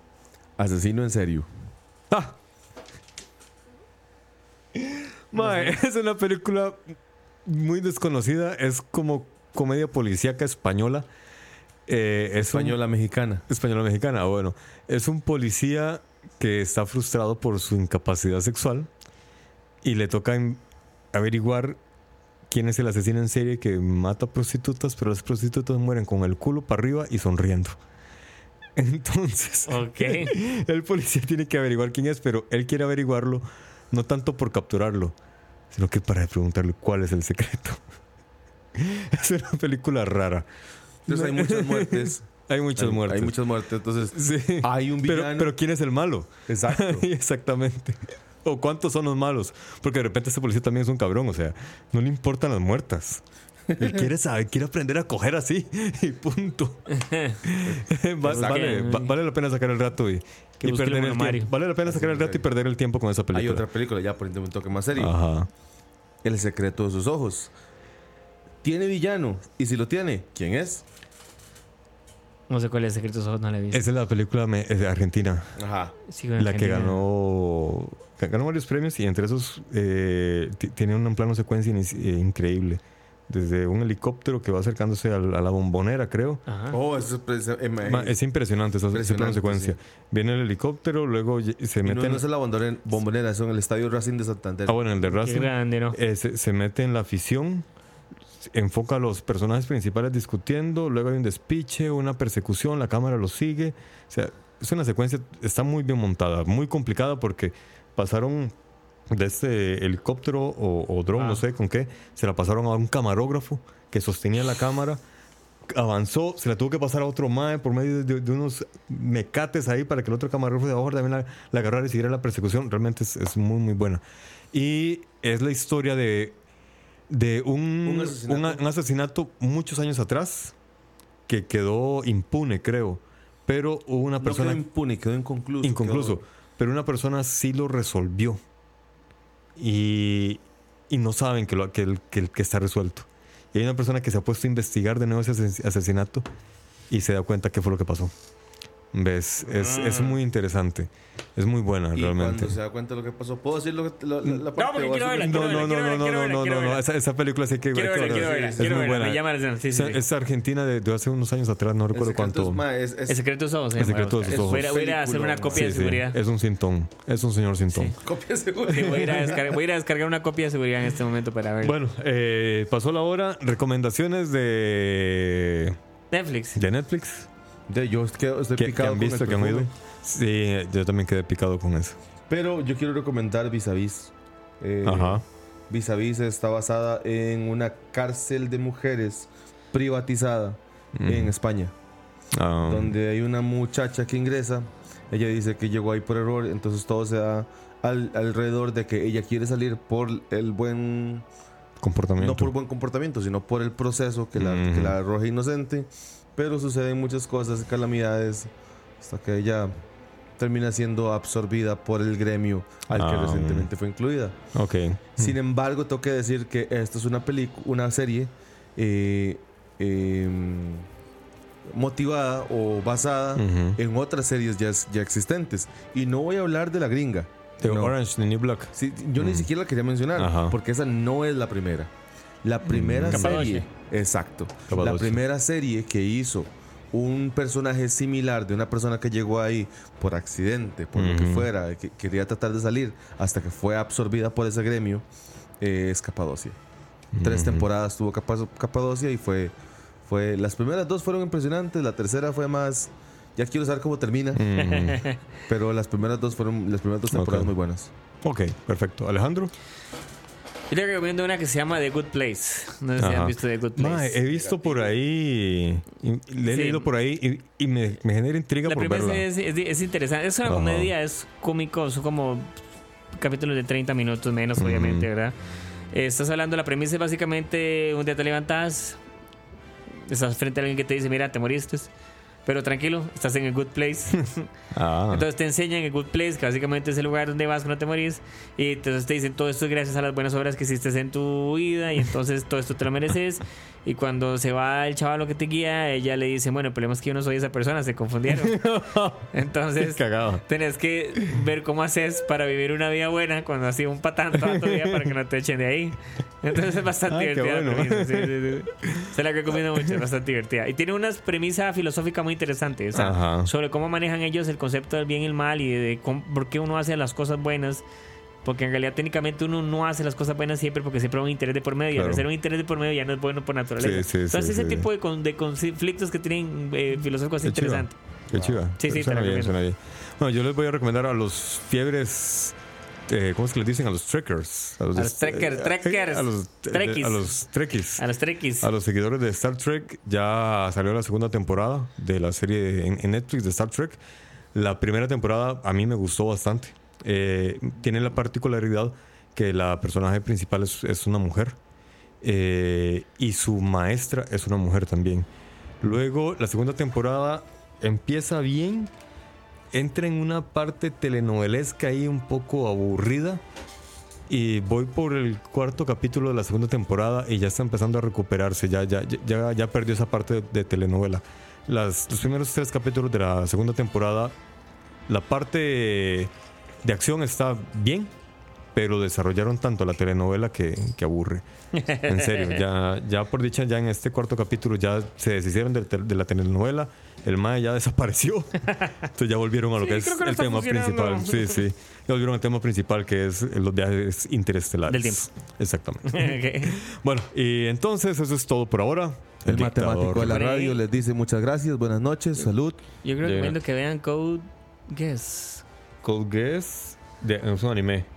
Asesino en serio. ¡Ah! Mae, es una película muy desconocida. Es como comedia policíaca española. Eh, es un- Española mexicana. española mexicana, bueno. Es un policía que está frustrado por su incapacidad sexual y le toca in- averiguar quién es el asesino en serie que mata prostitutas, pero las prostitutas mueren con el culo para arriba y sonriendo. Entonces, el policía tiene que averiguar quién es, pero él quiere averiguarlo no tanto por capturarlo, sino que para preguntarle cuál es el secreto. Es una película rara. Entonces hay muchas muertes. Hay muchas Hay- muertes. Hay muchas muertes. Entonces, Sí. hay un villano. pero ¿quién es el malo? Exacto. Exactamente. O cuántos son los malos. Porque de repente este policía también es un cabrón. O sea, no le importan las muertas. Él quiere saber, quiere aprender a coger así. Y punto. Va- vale, va- vale la pena sacar el rato y, perder el tiempo. Vale la pena sacar el rato y perder el tiempo con esa Hay película. otra película, ya poniendo un toque más serio. Ajá. El secreto de sus ojos. ¿Tiene villano? Y si lo tiene, ¿quién es? No sé cuál es Secretos Ojos, no la he visto. Esa es la película me- es de Argentina. Ajá. La que ganó, ganó varios premios y entre esos eh, ti- tiene un plano secuencia eh, increíble. Desde un helicóptero que va acercándose al- a, la bombonera, creo. Ajá. Oh, eso es, pues, eh, Ma- Es impresionante esa- ese plano secuencia. Viene el helicóptero, luego se no, mete no en, es en la bombonera, bombonera, es en el estadio Racing de Santander. ah, bueno, el de Qué Racing. grande, ¿no? Eh, se, se mete en la afición, enfoca a los personajes principales discutiendo, luego hay un despiche, una persecución, la cámara los sigue. O sea, es una secuencia, está muy bien montada, muy complicada porque pasaron de este helicóptero o, o dron, Ah. no sé con qué, se la pasaron a un camarógrafo que sostenía la cámara. Avanzó, se la tuvo que pasar a otro MAE por medio de, de unos mecates ahí para que el otro camarógrafo de abajo también la, la agarrara y siguiera la persecución. Realmente es, es muy, muy buena. Y es la historia de, de un, Un asesinato. un asesinato muchos años atrás que quedó impune, creo. Pero hubo una no persona quedó impune, quedó inconcluso. inconcluso. quedó- Pero una persona sí lo resolvió. Y, y no saben que, lo, que, el- que, el- que está resuelto. Y hay una persona que se ha puesto a investigar de nuevo ese ases- asesinato y se da cuenta qué fue lo que pasó. ¿Ves? Es, es muy interesante. Es muy buena, y realmente. cuando se da cuenta de lo que pasó, ¿puedo decir lo que, lo- la, la parte? porque o quiero verla, No, no, no, verla, no, no, no, verla, no, no, verla. Esa, esa película sí que Quiero hay que verla, quiero verla. verla, Es quiero muy verla. buena. Me llama la atención. Sí, sí, Es, sí. es argentina de, de hace unos años atrás, no recuerdo cuánto. es, es- El secreto de sus ojos. El secreto de sus ojos. Voy a ir a- hacer una copia de seguridad. es un sintón. Es un señor sintón. copia segura. Sí, voy, a ir a descargar, voy a ir a descargar una copia de seguridad en este momento para ver. Bueno, eh, pasó la hora. Recomendaciones de, Netflix. de Netflix. De, yo quedo- estoy que picado han con el visto, que han oído. Sí, yo también quedé picado con eso. Pero yo quiero recomendar Vis a Vis. Eh, Ajá. Vis a Vis está basada en una cárcel de mujeres privatizada en Mm. España. Ah, donde hay una muchacha que ingresa. Ella dice que llegó ahí por error, entonces todo se da al- alrededor de que ella quiere salir por el buen, comportamiento. no por buen comportamiento, sino por el proceso que la, Ujú. que la arroja inocente. Pero suceden muchas cosas, calamidades, hasta que ella termina siendo absorbida por el gremio al que Ah. recientemente fue incluida. Ok. Sin embargo, tengo que decir que esto es una película, una serie eh, em, motivada o basada Ujú. en otras series ya, ya existentes. Y no voy a hablar de la gringa. The No. Orange, the New Black. Sí, yo ni siquiera la quería mencionar, porque esa no es la primera. La primera serie, exacto. La primera serie que hizo un personaje similar de una persona que llegó ahí por accidente, por lo que fuera, que quería tratar de salir hasta que fue absorbida por ese gremio, eh, es Capadocia. Tres temporadas tuvo Capa- Capadocia y fue, fue. Las primeras dos fueron impresionantes, la tercera fue más. Ya quiero saber cómo termina. Pero las primeras dos fueron las primeras dos temporadas Ok. muy buenas. Ok, perfecto. Alejandro. Yo le recomiendo una que se llama The Good Place. No sé si Ajá. han visto The Good Place. He visto por ahí, y- le he Sí. leído por ahí y, y me, me genera intriga La por primera verla. es, es, es interesante. Es una Ajá. comedia, es cómico, son como capítulos de 30 minutos menos, obviamente, ¿verdad? Estás hablando, la premisa es básicamente un día te levantas, estás frente a alguien que te dice, mira, te moriste, pero tranquilo, estás en el good place. Ah, Entonces te enseñan el good place, que básicamente es el lugar donde vas cuando te morís. Y entonces te dicen todo esto es gracias a las buenas obras que hiciste en tu vida. Y entonces todo esto te lo mereces. Y cuando se va el chaval que te guía, ella le dice, bueno, el problema es que yo no soy esa persona, se confundieron. Entonces tenés que ver cómo haces para vivir una vida buena cuando has sido un patán toda tu vida para que no te echen de ahí. Entonces es bastante Ah, divertida la bueno. premisa, sí, sí, sí. Se la recomiendo mucho, es bastante divertida. Y tiene una premisa filosófica muy interesante, o sea, sobre cómo manejan ellos el concepto del bien y el mal y de cómo- por qué uno hace las cosas buenas. Porque en realidad técnicamente uno no hace las cosas buenas siempre porque siempre hay un interés de por medio. Y al Claro. hacer un interés de por medio ya no es bueno por naturaleza. Sí, sí, Entonces sí, ese tipo de, con- de conflictos que tienen eh, filosóficos es interesante. Qué chiva. Sí, sí, suena bien, suena bien. Bueno, yo les voy a recomendar a los fiebres. Eh, ¿Cómo es que les dicen? A los trekkers. A los trekkers, trekkers, A los trekkies. A los trekkies. A los trekkies. A los seguidores de Star Trek ya salió la segunda temporada de la serie en, en Netflix de Star Trek. La primera temporada a mí me gustó bastante. Eh, tiene la particularidad que la personaje principal es, es una mujer eh, y su maestra es una mujer también. Luego la segunda temporada empieza bien, entra en una parte telenovelesca ahí un poco aburrida. Y voy por el cuarto capítulo de la segunda temporada y ya está empezando a recuperarse. Ya, ya, ya, ya perdió esa parte de, de telenovela. Las, los primeros tres capítulos de la segunda temporada, la parte de acción está bien, pero desarrollaron tanto la telenovela que, que aburre. En serio, ya, ya por dicha, ya en este cuarto capítulo ya se deshicieron de, de la telenovela. El MAE ya desapareció. Entonces ya volvieron a lo Sí, que es que el tema principal. Sí, sí. Ya volvieron al tema principal que es los viajes interestelares. Del tiempo. Exactamente. Ok. Bueno, y entonces eso es todo por ahora. El, matemático de la radio les dice muchas gracias, buenas noches, salud. Yo creo recomiendo que vean Code Guess. Cold Guess de, es un anime.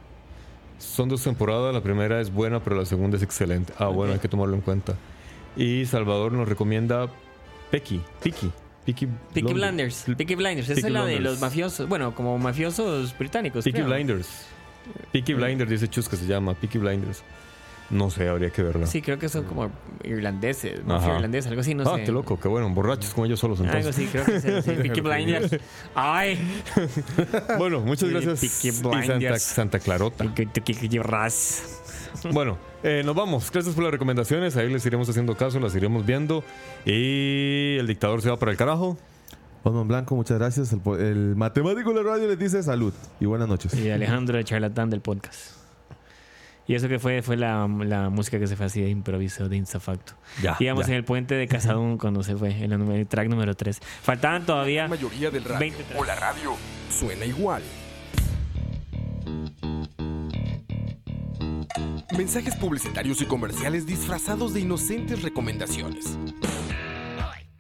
Son dos temporadas, la primera es buena, pero la segunda es excelente. Ah, bueno, hay que tomarlo en cuenta. Y Salvador nos recomienda Pecky, Peaky, Peaky, Blinders. Peaky Blinders. Esa es la de los mafiosos. Bueno, como mafiosos británicos. Peaky creo. Blinders. Peaky Blinders, dice Chus que se llama, Peaky Blinders. No sé, habría que verla. Sí, creo que son como irlandeses. Mafia irlandesa, algo así, no ah, sé. qué loco, qué bueno, borrachos como ellos solos Algo entonces. así, creo que sí. Peaky Blinders. Ay. Bueno, muchas Sí, gracias. Peaky Santa. Santa Clarota. Bueno, eh, nos vamos. Gracias por las recomendaciones. Ahí les iremos haciendo caso, las iremos viendo. Y el dictador se va para el carajo. Osman Blanco, muchas gracias. El matemático de la radio les dice salud y buenas noches. Y Alejandro, el charlatán del podcast. Y eso que fue fue la, la música que se fue así de improviso, de instafacto. Ya, Íbamos ya. en el puente de Casadún cuando se fue, en el, track número 3. Faltaban todavía La mayoría del radio 20 o la radio suena igual. Mensajes publicitarios y comerciales disfrazados de inocentes recomendaciones.